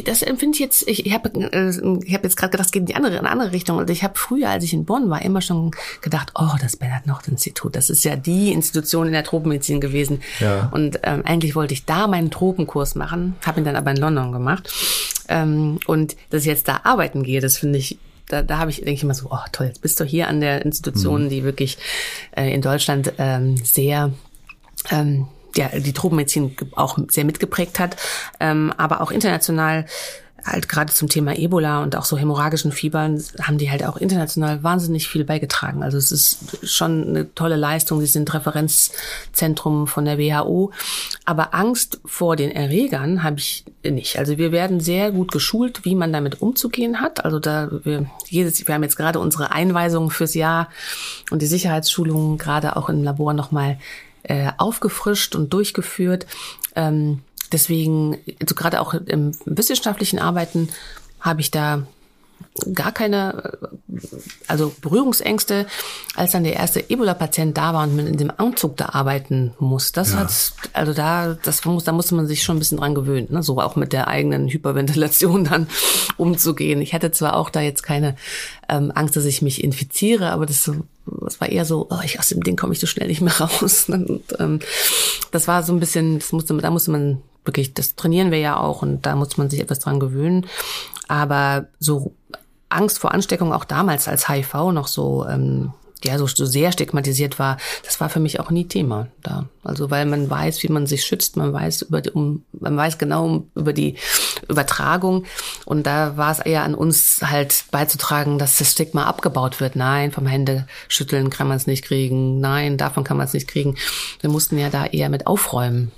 das empfinde ich jetzt, ich, ich habe äh, ich hab jetzt gerade gedacht, es geht in die andere, in eine andere Richtung. Und ich habe früher, als ich in Bonn war, immer schon gedacht, oh, das Bernhard-Nocht-Institut, das ist ja die Institution in der Tropenmedizin gewesen. Ja. Und ähm, eigentlich wollte ich da meinen Tropenkurs machen, habe ihn dann aber in London gemacht. Ähm, und dass ich jetzt da arbeiten gehe, das finde ich da, da habe ich, denke ich immer so, oh toll, jetzt bist du hier an der Institution, mhm. die wirklich äh, in Deutschland ähm, sehr ähm, ja, die Tropenmedizin auch sehr mitgeprägt hat, ähm, aber auch international halt gerade zum Thema Ebola und auch so hämorrhagischen Fiebern haben die halt auch international wahnsinnig viel beigetragen. Also es ist schon eine tolle Leistung. Sie sind Referenzzentrum von der WHO. Aber Angst vor den Erregern habe ich nicht. Also wir werden sehr gut geschult, wie man damit umzugehen hat. Also da wir jedes, wir haben jetzt gerade unsere Einweisungen fürs Jahr und die Sicherheitsschulungen gerade auch im Labor nochmal äh, aufgefrischt und durchgeführt. Ähm, deswegen, also gerade auch im wissenschaftlichen Arbeiten habe ich da gar keine, also Berührungsängste, als dann der erste Ebola-Patient da war und man in dem Anzug da arbeiten muss. Das ja. hat, also da, das muss, da musste man sich schon ein bisschen dran gewöhnen, ne? so auch mit der eigenen Hyperventilation dann umzugehen. Ich hatte zwar auch da jetzt keine ähm, Angst, dass ich mich infiziere, aber das, das war eher so, oh, ich, aus dem Ding komme ich so schnell nicht mehr raus. Und, ähm, das war so ein bisschen, das musste, da musste man wirklich, das trainieren wir ja auch und da muss man sich etwas dran gewöhnen. Aber so Angst vor Ansteckung auch damals als HIV noch so ähm, ja so, so sehr stigmatisiert war, das war für mich auch nie Thema da. Also weil man weiß, wie man sich schützt, man weiß über die, um, man weiß genau über die Übertragung und da war es eher an uns halt beizutragen, dass das Stigma abgebaut wird. Nein, vom Hände schütteln kann man es nicht kriegen. Nein, davon kann man es nicht kriegen. Wir mussten ja da eher mit aufräumen.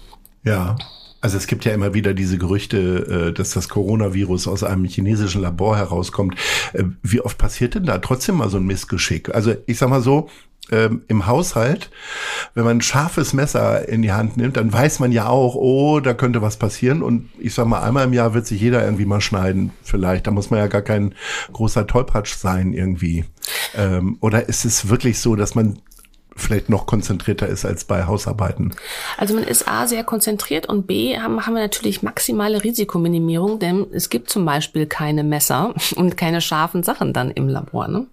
Ja. Also es gibt ja immer wieder diese Gerüchte, äh, dass das Coronavirus aus einem chinesischen Labor herauskommt. Äh, wie oft passiert denn da trotzdem mal so ein Missgeschick? Also ich sag mal so, ähm, im Haushalt, wenn man ein scharfes Messer in die Hand nimmt, dann weiß man ja auch, oh, da könnte was passieren. Und ich sag mal, einmal im Jahr wird sich jeder irgendwie mal schneiden, vielleicht. Da muss man ja gar kein großer Tollpatsch sein irgendwie. Ähm, oder ist es wirklich so, dass man vielleicht noch konzentrierter ist als bei Hausarbeiten. Also man ist A sehr konzentriert und B haben, haben wir natürlich maximale Risikominimierung, denn es gibt zum Beispiel keine Messer und keine scharfen Sachen dann im Labor. Ne?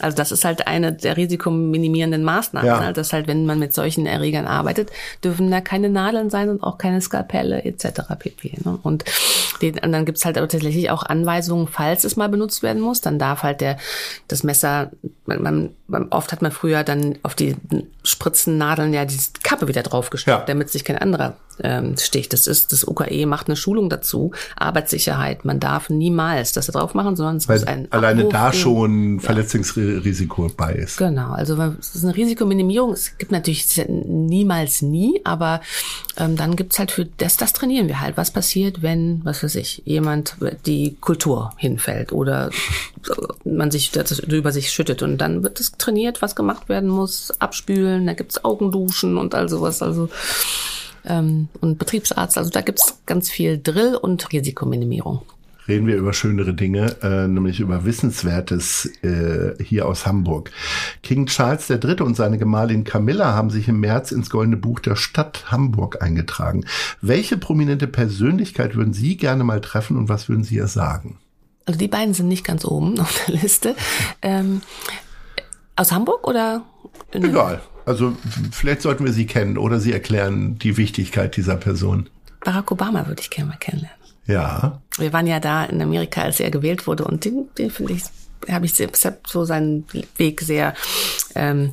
Also das ist halt eine der risikominimierenden Maßnahmen. Ja. Ne? Dass halt, wenn man mit solchen Erregern arbeitet, dürfen da keine Nadeln sein und auch keine Skalpelle etc. pp. Ne? Und, den, und dann gibt's halt aber tatsächlich auch Anweisungen, falls es mal benutzt werden muss, dann darf halt der das Messer, man, man, oft hat man früher dann auf die Spritzennadeln ja die Kappe wieder draufgestellt, Ja. damit sich kein anderer ähm, sticht. Das ist, das UKE macht eine Schulung dazu, Arbeitssicherheit. Man darf niemals das da drauf machen, sondern es muss Weil ein alleine Abruf da schon Verletzungsrisiko bei ist. Genau, also es ist eine Risikominimierung. Es gibt natürlich niemals nie, aber ähm, dann gibt's halt für das, das trainieren wir halt. Was passiert, wenn, was weiß ich, jemand die Kultur hinfällt oder man sich das über sich schüttet und dann wird es trainiert, was gemacht werden muss, abspülen, da gibt's Augenduschen und all sowas, also ähm, und Betriebsarzt, also da gibt's ganz viel Drill und Risikominimierung. Reden wir über schönere Dinge, äh, nämlich über Wissenswertes äh, hier aus Hamburg. King Charles III. und seine Gemahlin Camilla haben sich im März ins Goldene Buch der Stadt Hamburg eingetragen. Welche prominente Persönlichkeit würden Sie gerne mal treffen und was würden Sie ihr sagen? Also die beiden sind nicht ganz oben auf der Liste. Ähm, aus Hamburg oder? Egal. Also vielleicht sollten wir sie kennen oder Sie erklären die Wichtigkeit dieser Person. Barack Obama würde ich gerne mal kennenlernen. Ja. Wir waren ja da in Amerika, als er gewählt wurde und den, den finde ich, habe ich hab so seinen Weg sehr ähm,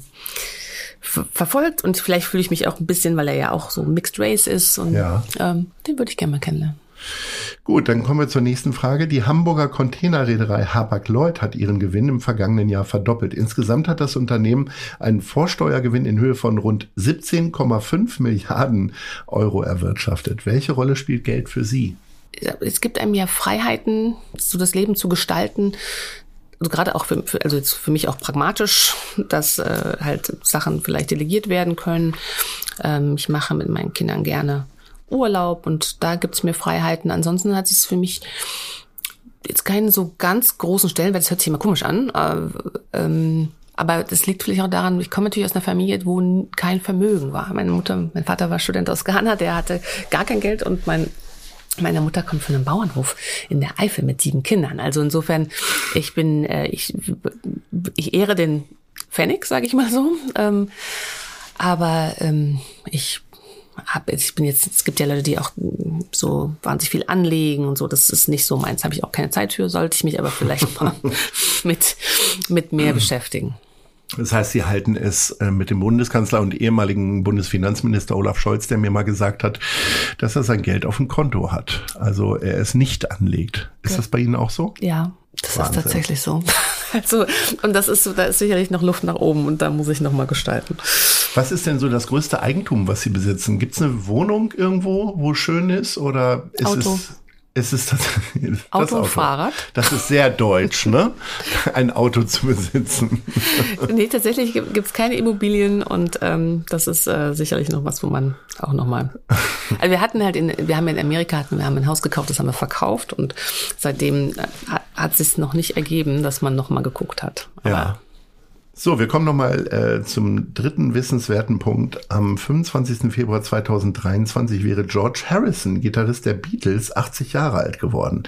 ver- verfolgt und vielleicht fühle ich mich auch ein bisschen, weil er ja auch so Mixed Race ist und Ja. ähm, den würde ich gerne mal kennenlernen. Gut, dann kommen wir zur nächsten Frage. Die Hamburger Containerreederei Hapag-Lloyd hat ihren Gewinn im vergangenen Jahr verdoppelt. Insgesamt hat das Unternehmen einen Vorsteuergewinn in Höhe von rund 17,5 Milliarden Euro erwirtschaftet. Welche Rolle spielt Geld für Sie? es gibt einem ja Freiheiten, so das Leben zu gestalten. Also gerade auch für, also jetzt für mich auch pragmatisch, dass äh, halt Sachen vielleicht delegiert werden können. Ähm, ich mache mit meinen Kindern gerne Urlaub und da gibt's mir Freiheiten. Ansonsten hat es für mich jetzt keinen so ganz großen Stellenwert. Das hört sich immer komisch an. Äh, ähm, aber das liegt vielleicht auch daran, ich komme natürlich aus einer Familie, wo kein Vermögen war. Meine Mutter, mein Vater war Student aus Ghana, der hatte gar kein Geld und mein meine Mutter kommt von einem Bauernhof in der Eifel mit sieben Kindern. Also insofern, ich bin, äh, ich, ich ehre den Pfennig, sage ich mal so. Ähm, aber ähm, ich hab, ich bin jetzt, es gibt ja Leute, die auch so wahnsinnig viel anlegen und so. Das ist nicht so meins. Habe ich auch keine Zeit für. Sollte ich mich aber vielleicht mal mit mit mehr beschäftigen. Das heißt, Sie halten es äh, mit dem Bundeskanzler und ehemaligen Bundesfinanzminister Olaf Scholz, der mir mal gesagt hat, dass er sein Geld auf dem Konto hat. Also er es nicht anlegt. Ist das bei Ihnen auch so? Ja, das Wahnsinn. ist tatsächlich so. Also und das ist so, da ist sicherlich noch Luft nach oben und da muss ich noch mal gestalten. Was ist denn so das größte Eigentum, was Sie besitzen? Gibt es eine Wohnung irgendwo, wo schön ist? Oder ist Auto. es. Ist es das, das Auto und Fahrrad. Das ist sehr deutsch, ne? Ein Auto zu besitzen. Nee, tatsächlich gibt es keine Immobilien und ähm, das ist äh, sicherlich noch was, wo man auch noch mal. Also wir hatten halt in, wir haben in Amerika hatten, wir haben ein Haus gekauft, das haben wir verkauft und seitdem äh, hat, hat sich noch nicht ergeben, dass man noch mal geguckt hat. Aber Ja. So, wir kommen nochmal äh, zum dritten wissenswerten Punkt. Am 25. Februar 2023 wäre George Harrison, Gitarrist der Beatles, 80 Jahre alt geworden.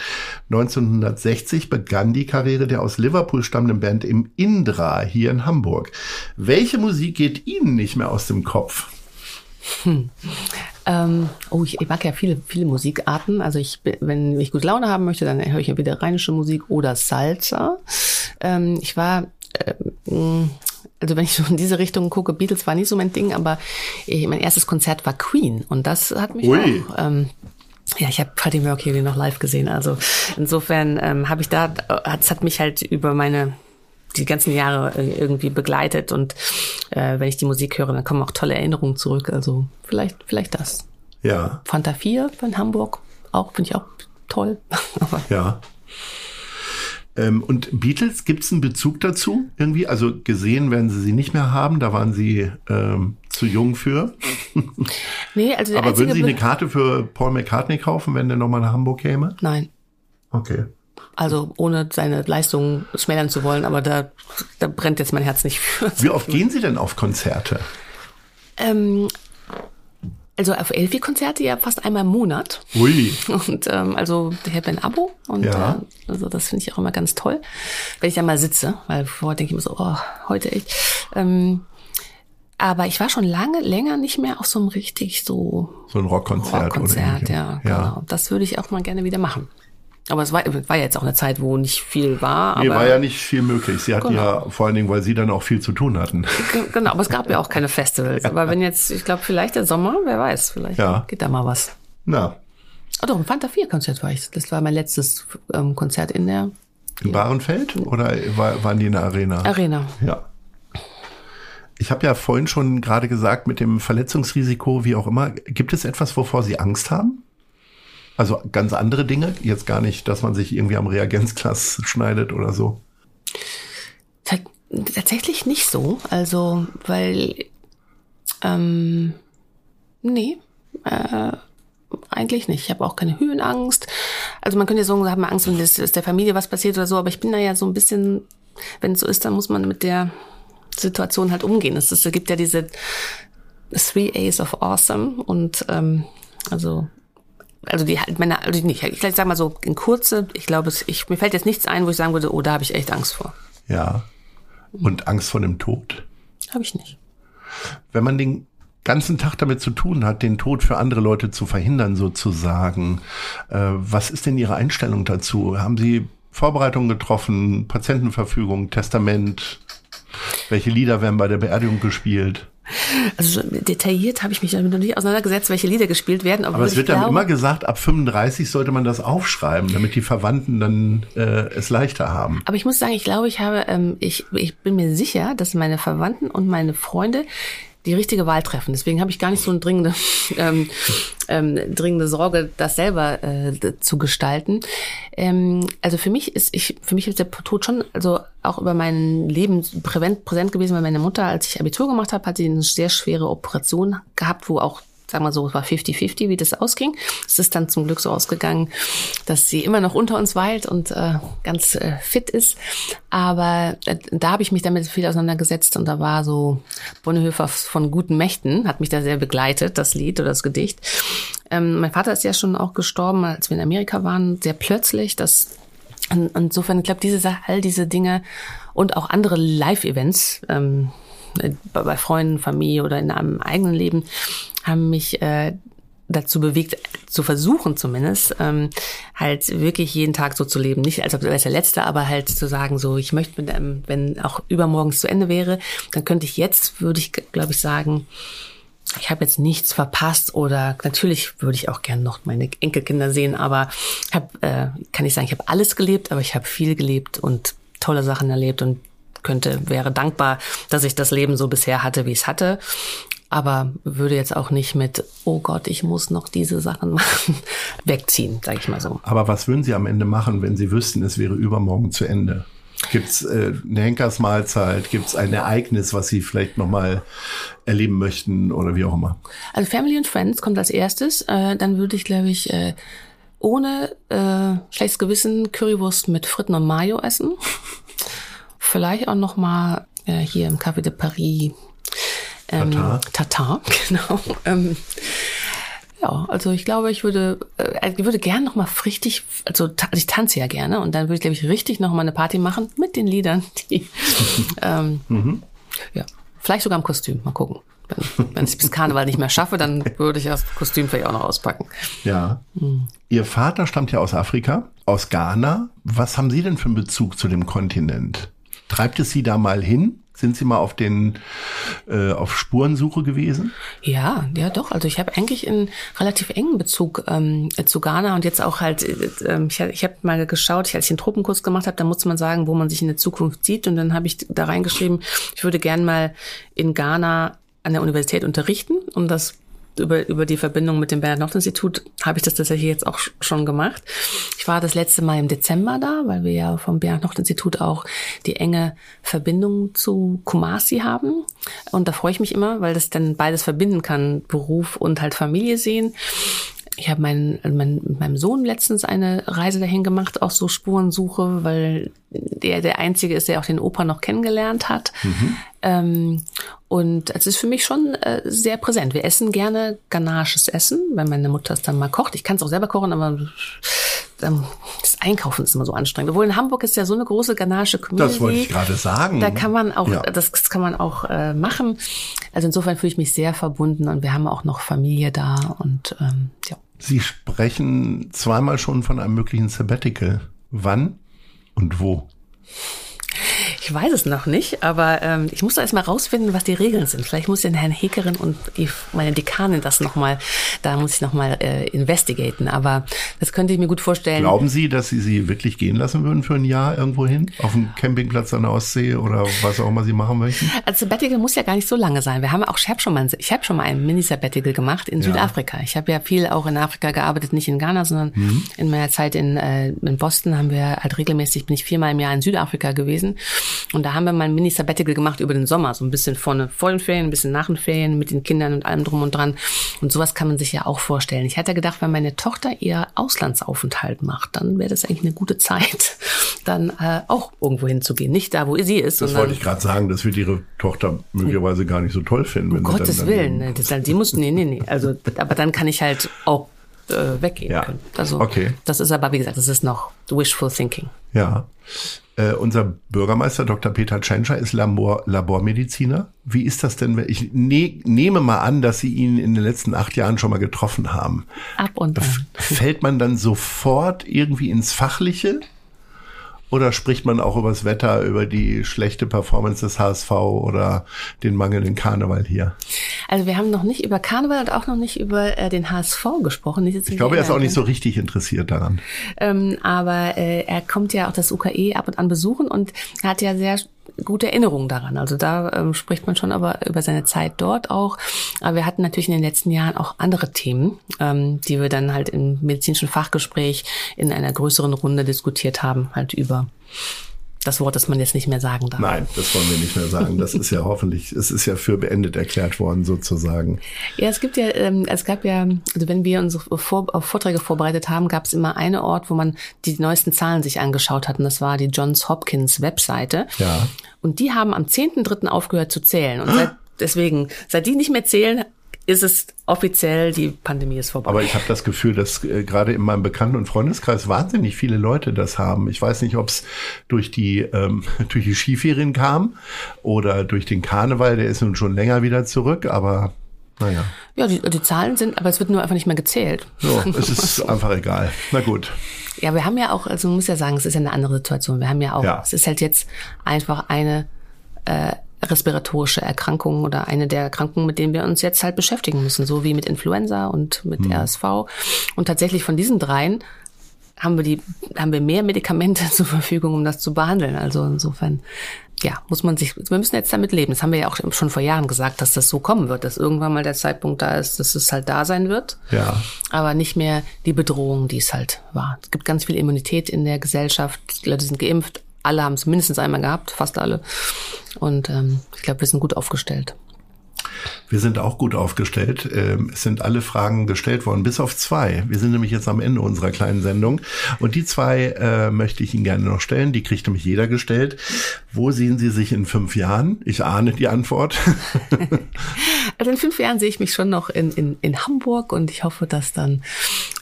1960 begann die Karriere der aus Liverpool stammenden Band im Indra hier in Hamburg. Welche Musik geht Ihnen nicht mehr aus dem Kopf? Ähm, oh, ich, ich mag ja viele, viele Musikarten. Also ich, wenn ich gute Laune haben möchte, dann höre ich entweder rheinische Musik oder Salsa. Ähm, ich war, also wenn ich so in diese Richtung gucke, Beatles war nicht so mein Ding, aber ich, mein erstes Konzert war Queen und das hat mich Ui. auch. Ähm, ja, ich habe Freddie Mercury noch live gesehen. Also insofern ähm, habe ich da, es hat mich halt über meine die ganzen Jahre äh, irgendwie begleitet und äh, wenn ich die Musik höre, dann kommen auch tolle Erinnerungen zurück. Also vielleicht, vielleicht das. Ja, Fanta 4 in Hamburg auch, finde ich auch toll. Aber ja. Ähm, und Beatles, gibt es einen Bezug dazu irgendwie? Also gesehen werden Sie sie nicht mehr haben, da waren Sie ähm, zu jung für. nee, also Aber würden Sie eine Karte für Paul McCartney kaufen, wenn der nochmal nach Hamburg käme? Nein, Okay. also ohne seine Leistung schmälern zu wollen, aber da, da brennt jetzt mein Herz nicht für. Wie oft gehen Sie denn auf Konzerte? Ähm, Also auf Elfi-Konzerte ja fast einmal im Monat. Ui. Und ähm, also ich habe ein Abo und Ja. äh, also das finde ich auch immer ganz toll, wenn ich da mal sitze, weil vorher denke ich mir so, oh, heute echt. Ähm, aber ich war schon lange, länger nicht mehr auf so einem richtig so So ein Rockkonzert. Rockkonzert, oder ja, ja. genau. Das würde ich auch mal gerne wieder machen. Aber es war, war ja jetzt auch eine Zeit, wo nicht viel war. Nee, aber, war ja nicht viel möglich. Sie hatten Genau. ja vor allen Dingen, weil Sie dann auch viel zu tun hatten. Ge- Genau, aber es gab ja auch keine Festivals. Aber wenn jetzt, ich glaube, vielleicht der Sommer, wer weiß, vielleicht Ja. geht da mal was. Na, Oh doch, ein Fanta 4 Konzert war ich. Das war mein letztes ähm, Konzert in der in Bahrenfeld oder war, waren die in der Arena? Arena. Ja. Ich habe ja vorhin schon gerade gesagt, mit dem Verletzungsrisiko, wie auch immer, gibt es etwas, wovor Sie Angst haben? Also ganz andere Dinge, jetzt gar nicht, dass man sich irgendwie am Reagenzglas schneidet oder so. Ta- Tatsächlich nicht so. Also, weil, ähm, nee, äh, eigentlich nicht. Ich habe auch keine Höhenangst. Also man könnte ja sagen, haben Angst, wenn das ist der Familie was passiert oder so, aber ich bin da ja so ein bisschen, wenn es so ist, dann muss man mit der Situation halt umgehen. Es, es gibt ja diese Three A's of Awesome und ähm, also also die halt meine also nicht ich sag mal so in kurze ich glaube es ich mir fällt jetzt nichts ein wo ich sagen würde oh da habe ich echt Angst vor Ja. Und Angst vor dem Tod. habe ich nicht Wenn man den ganzen Tag damit zu tun hat, den Tod für andere Leute zu verhindern, sozusagen, äh, was ist denn Ihre Einstellung dazu? Haben Sie Vorbereitungen getroffen, Patientenverfügung, Testament? Welche Lieder werden bei der Beerdigung gespielt? Also so detailliert habe ich mich damit noch nicht auseinandergesetzt, welche Lieder gespielt werden. Aber es ich wird dann immer gesagt, ab 35 sollte man das aufschreiben, damit die Verwandten dann äh, es leichter haben. Aber ich muss sagen, ich glaube, ich habe, ähm, ich, ich bin mir sicher, dass meine Verwandten und meine Freunde die richtige Wahl treffen. Deswegen habe ich gar nicht so eine dringende, ähm, ähm, dringende Sorge, das selber äh, zu gestalten. Ähm, also für mich ist ich, für mich ist der Tod schon, also auch über mein Leben präsent, präsent gewesen, weil meine Mutter, als ich Abitur gemacht habe, hat sie eine sehr schwere Operation gehabt, wo auch sagen wir so, es war 50-50, wie das ausging. Es ist dann zum Glück so ausgegangen, dass sie immer noch unter uns weilt und äh, ganz äh, fit ist. Aber äh, da habe ich mich damit viel auseinandergesetzt und da war so Bonhoeffer von guten Mächten, hat mich da sehr begleitet, das Lied oder das Gedicht. Ähm, mein Vater ist ja schon auch gestorben, als wir in Amerika waren, sehr plötzlich. Das und insofern, ich glaube, diese all diese Dinge und auch andere Live-Events ähm, bei Freunden, Familie oder in einem eigenen Leben haben mich äh, dazu bewegt, zu versuchen zumindest, ähm, halt wirklich jeden Tag so zu leben. Nicht als ob es der letzte, aber halt zu sagen, so ich möchte, mit einem, wenn auch übermorgens zu Ende wäre, dann könnte ich jetzt, würde ich, glaube ich, sagen, ich habe jetzt nichts verpasst oder natürlich würde ich auch gerne noch meine Enkelkinder sehen, aber hab, äh, kann ich sagen, ich habe alles gelebt, aber ich habe viel gelebt und tolle Sachen erlebt und könnte, wäre dankbar, dass ich das Leben so bisher hatte, wie es hatte. Aber würde jetzt auch nicht mit, oh Gott, ich muss noch diese Sachen machen, wegziehen, sage ich mal so. Aber was würden Sie am Ende machen, wenn Sie wüssten, es wäre übermorgen zu Ende? Gibt's äh, eine Henkersmahlzeit? Gibt's ein Ereignis, was Sie vielleicht nochmal erleben möchten oder wie auch immer? Also Family and Friends kommt als erstes. Äh, dann würde ich, glaube ich, äh, ohne äh, schlechtes Gewissen Currywurst mit Fritten und Mayo essen. Vielleicht auch noch mal äh, hier im Café de Paris ähm, Tatar. Tatar, genau. Ähm, ja, also ich glaube, ich würde, äh, ich würde gerne noch mal richtig, also ta ich tanze ja gerne und dann würde ich, glaube ich, richtig noch mal eine Party machen mit den Liedern, die, ähm, ja, vielleicht sogar im Kostüm, mal gucken. Wenn, wenn ich bis Karneval nicht mehr schaffe, dann würde ich das Kostüm vielleicht auch noch auspacken. Ja. Ihr Vater stammt ja aus Afrika, aus Ghana. Was haben Sie denn für einen Bezug zu dem Kontinent? Treibt es Sie da mal hin? Sind Sie mal auf den äh, auf Spurensuche gewesen? Ja, ja doch. Also ich habe eigentlich einen relativ engen Bezug ähm, zu Ghana und jetzt auch halt, äh, ähm, ich, ich habe mal geschaut, als ich den Tropenkurs gemacht habe, da musste man sagen, wo man sich in der Zukunft sieht und dann habe ich da reingeschrieben, ich würde gern mal in Ghana an der Universität unterrichten und das über, über die Verbindung mit dem Bernhard-Nocht-Institut habe ich das tatsächlich jetzt auch sch- schon gemacht. Ich war das letzte Mal im Dezember da, weil wir ja vom Bernhard-Nocht-Institut auch die enge Verbindung zu Kumasi haben. Und da freue ich mich immer, weil das dann beides verbinden kann, Beruf und halt Familie sehen. Ich habe mein, mein, meinem Sohn letztens eine Reise dahin gemacht, auch so Spurensuche, weil der der Einzige ist, der auch den Opa noch kennengelernt hat. Ähm, und es ist für mich schon äh, sehr präsent. Wir essen gerne ghanaisches Essen, wenn meine Mutter es dann mal kocht. Ich kann es auch selber kochen, aber ähm, das Einkaufen ist immer so anstrengend. Obwohl in Hamburg ist ja so eine große ghanaische Community. Das wollte ich gerade sagen. Da kann man auch, Ja. das, das kann man auch äh, machen. Also insofern fühle ich mich sehr verbunden und wir haben auch noch Familie da und ähm, ja. Sie sprechen zweimal schon von einem möglichen Sabbatical. Wann und wo? Ich weiß es noch nicht, aber ähm, ich muss da erst mal rausfinden, was die Regeln sind. Vielleicht muss den Herrn Hekerin und die, meine Dekanin das nochmal, da muss ich nochmal äh, investigaten. Aber das könnte ich mir gut vorstellen. Glauben Sie, dass Sie sie wirklich gehen lassen würden für ein Jahr irgendwo hin? Auf dem Campingplatz an der Ostsee oder was auch immer Sie machen möchten? Also Sabbatical muss ja gar nicht so lange sein. Wir haben auch, ich habe schon mal, ich habe schon mal ein Mini-Sabbatical gemacht in Südafrika. Ich habe ja viel auch in Afrika gearbeitet, nicht in Ghana, sondern Mhm. in meiner Zeit in, äh, in Boston haben wir halt regelmäßig, bin ich viermal im Jahr in Südafrika gewesen. Und da haben wir mal ein Mini-Sabbatical gemacht über den Sommer, so ein bisschen vorne vor den Ferien, ein bisschen nach den Ferien mit den Kindern und allem drum und dran. Und sowas kann man sich ja auch vorstellen. Ich hatte gedacht, wenn meine Tochter ihr Auslandsaufenthalt macht, dann wäre das eigentlich eine gute Zeit, dann äh, auch irgendwo hinzugehen. Nicht da, wo sie ist, Das wollte ich gerade sagen, das wird Ihre Tochter möglicherweise gar nicht so toll finden. Um sie Gottes dann, Willen, ne, das, die muss, nee, nee, nee. Also, aber dann kann ich halt auch äh, weggehen Ja. können. Also, Okay. das ist aber, wie gesagt, das ist noch wishful thinking. Ja. Äh, unser Bürgermeister Dr. Peter Tschentscher ist Labor, Labormediziner. Wie ist das denn? wenn- Ich ne, nehme mal an, dass Sie ihn in den letzten acht Jahren schon mal getroffen haben. Ab und an. Fällt man dann sofort irgendwie ins Fachliche? Oder spricht man auch über das Wetter, über die schlechte Performance des HSV oder den mangelnden Karneval hier? Also wir haben noch nicht über Karneval und auch noch nicht über äh, den HSV gesprochen. In Ich glaube, er ist auch nicht so richtig interessiert daran. Ähm, aber äh, er kommt ja auch das UKE ab und an besuchen und hat ja sehr gute Erinnerungen daran. Also da ähm, spricht man schon aber über seine Zeit dort auch. Aber wir hatten natürlich in den letzten Jahren auch andere Themen, ähm, die wir dann halt im medizinischen Fachgespräch in einer größeren Runde diskutiert haben, halt über das Wort, das man jetzt nicht mehr sagen darf. Nein, das wollen wir nicht mehr sagen. Das ist ja hoffentlich, es ist ja für beendet erklärt worden sozusagen. Ja, es gibt ja, ähm, es gab ja, also wenn wir unsere Vor Vorträge vorbereitet haben, gab es immer einen Ort, wo man die neuesten Zahlen sich angeschaut hat. Und das war die Johns Hopkins Webseite. Ja. Und die haben am 10.3. aufgehört zu zählen. Und seit, deswegen, seit die nicht mehr zählen, ist es offiziell, die Pandemie ist vorbei. Aber ich habe das Gefühl, dass äh, gerade in meinem Bekannten- und Freundeskreis wahnsinnig viele Leute das haben. Ich weiß nicht, ob es durch die ähm, durch die Skiferien kam oder durch den Karneval. Der ist nun schon länger wieder zurück, aber naja, ja, die, die Zahlen sind, aber es wird nur einfach nicht mehr gezählt. so, es ist einfach egal. Na gut. Ja, wir haben ja auch, also man muss ja sagen, es ist ja eine andere Situation. Wir haben ja auch, Ja. es ist halt jetzt einfach eine äh, respiratorische Erkrankung oder eine der Erkrankungen, mit denen wir uns jetzt halt beschäftigen müssen, so wie mit Influenza und mit RSV. Und tatsächlich von diesen dreien haben wir die, haben wir mehr Medikamente zur Verfügung, um das zu behandeln. Also insofern, ja, muss man sich, wir müssen jetzt damit leben. Das haben wir ja auch schon vor Jahren gesagt, dass das so kommen wird, dass irgendwann mal der Zeitpunkt da ist, dass es halt da sein wird Ja. aber nicht mehr die Bedrohung, die es halt war. Es gibt ganz viel Immunität in der Gesellschaft. Die Leute sind geimpft. Alle haben es mindestens einmal gehabt, fast alle. Und ähm, ich glaube, wir sind gut aufgestellt. Wir sind auch gut aufgestellt. Ähm, Es sind alle Fragen gestellt worden, bis auf zwei. Wir sind nämlich jetzt am Ende unserer kleinen Sendung. Und die zwei äh, möchte ich Ihnen gerne noch stellen. Die kriegt nämlich jeder gestellt. Wo sehen Sie sich in fünf Jahren? Ich ahne die Antwort. Also in fünf Jahren sehe ich mich schon noch in, in, in Hamburg und ich hoffe, dass dann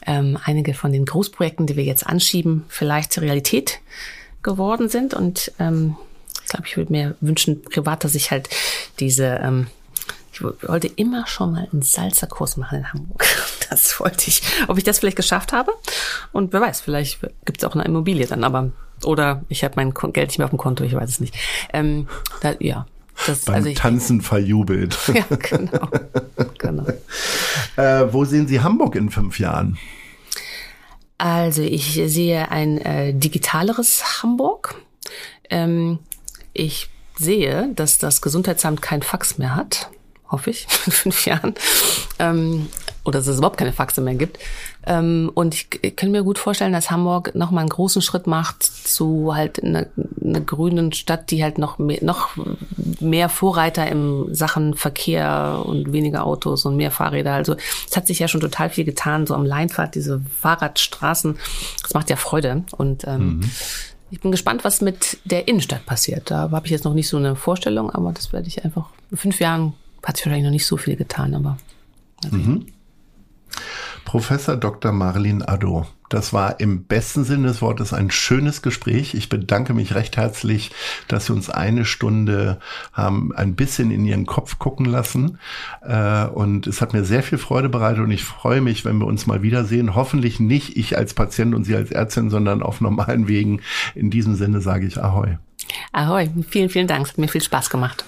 ähm, einige von den Großprojekten, die wir jetzt anschieben, vielleicht zur Realität geworden sind. Und ähm, ich glaube, ich würde mir wünschen, privat, dass ich halt diese, ähm, ich wo- wollte immer schon mal einen Salzerkurs machen in Hamburg. Das wollte ich. Ob ich das vielleicht geschafft habe? Und wer weiß, vielleicht gibt es auch eine Immobilie dann, aber oder ich habe mein Geld nicht mehr auf dem Konto, ich weiß es nicht. Ähm, da, ja. Das, Beim also ich, Tanzen verjubelt. ja, genau. genau. äh, wo sehen Sie Hamburg in fünf Jahren? Also ich sehe ein äh, digitaleres Hamburg. Ähm, ich sehe, dass das Gesundheitsamt kein Fax mehr hat, hoffe ich, in fünf Jahren. Ähm, oder dass es überhaupt keine Faxe mehr gibt. Ähm, und ich, ich kann mir gut vorstellen, dass Hamburg noch mal einen großen Schritt macht zu halt einer eine grünen Stadt, die halt noch mehr, noch mehr Vorreiter im Sachen Verkehr und weniger Autos und mehr Fahrräder. Also es hat sich ja schon total viel getan, so am Leinfahrt, diese Fahrradstraßen. Das macht ja Freude. Und ähm, mhm. ich bin gespannt, was mit der Innenstadt passiert. Da habe ich jetzt noch nicht so eine Vorstellung, aber das werde ich einfach. In fünf Jahren hat sich wahrscheinlich noch nicht so viel getan, aber. Mhm. Professor Dr. Marlin Addo. Das war im besten Sinne des Wortes ein schönes Gespräch. Ich bedanke mich recht herzlich, dass Sie uns eine Stunde haben ein bisschen in Ihren Kopf gucken lassen. Äh, und es hat mir sehr viel Freude bereitet und ich freue mich, wenn wir uns mal wiedersehen. Hoffentlich nicht ich als Patient und Sie als Ärztin, sondern auf normalen Wegen. In diesem Sinne sage ich Ahoi. Ahoi, vielen, vielen Dank. Es hat mir viel Spaß gemacht.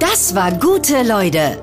Das war gute Leute.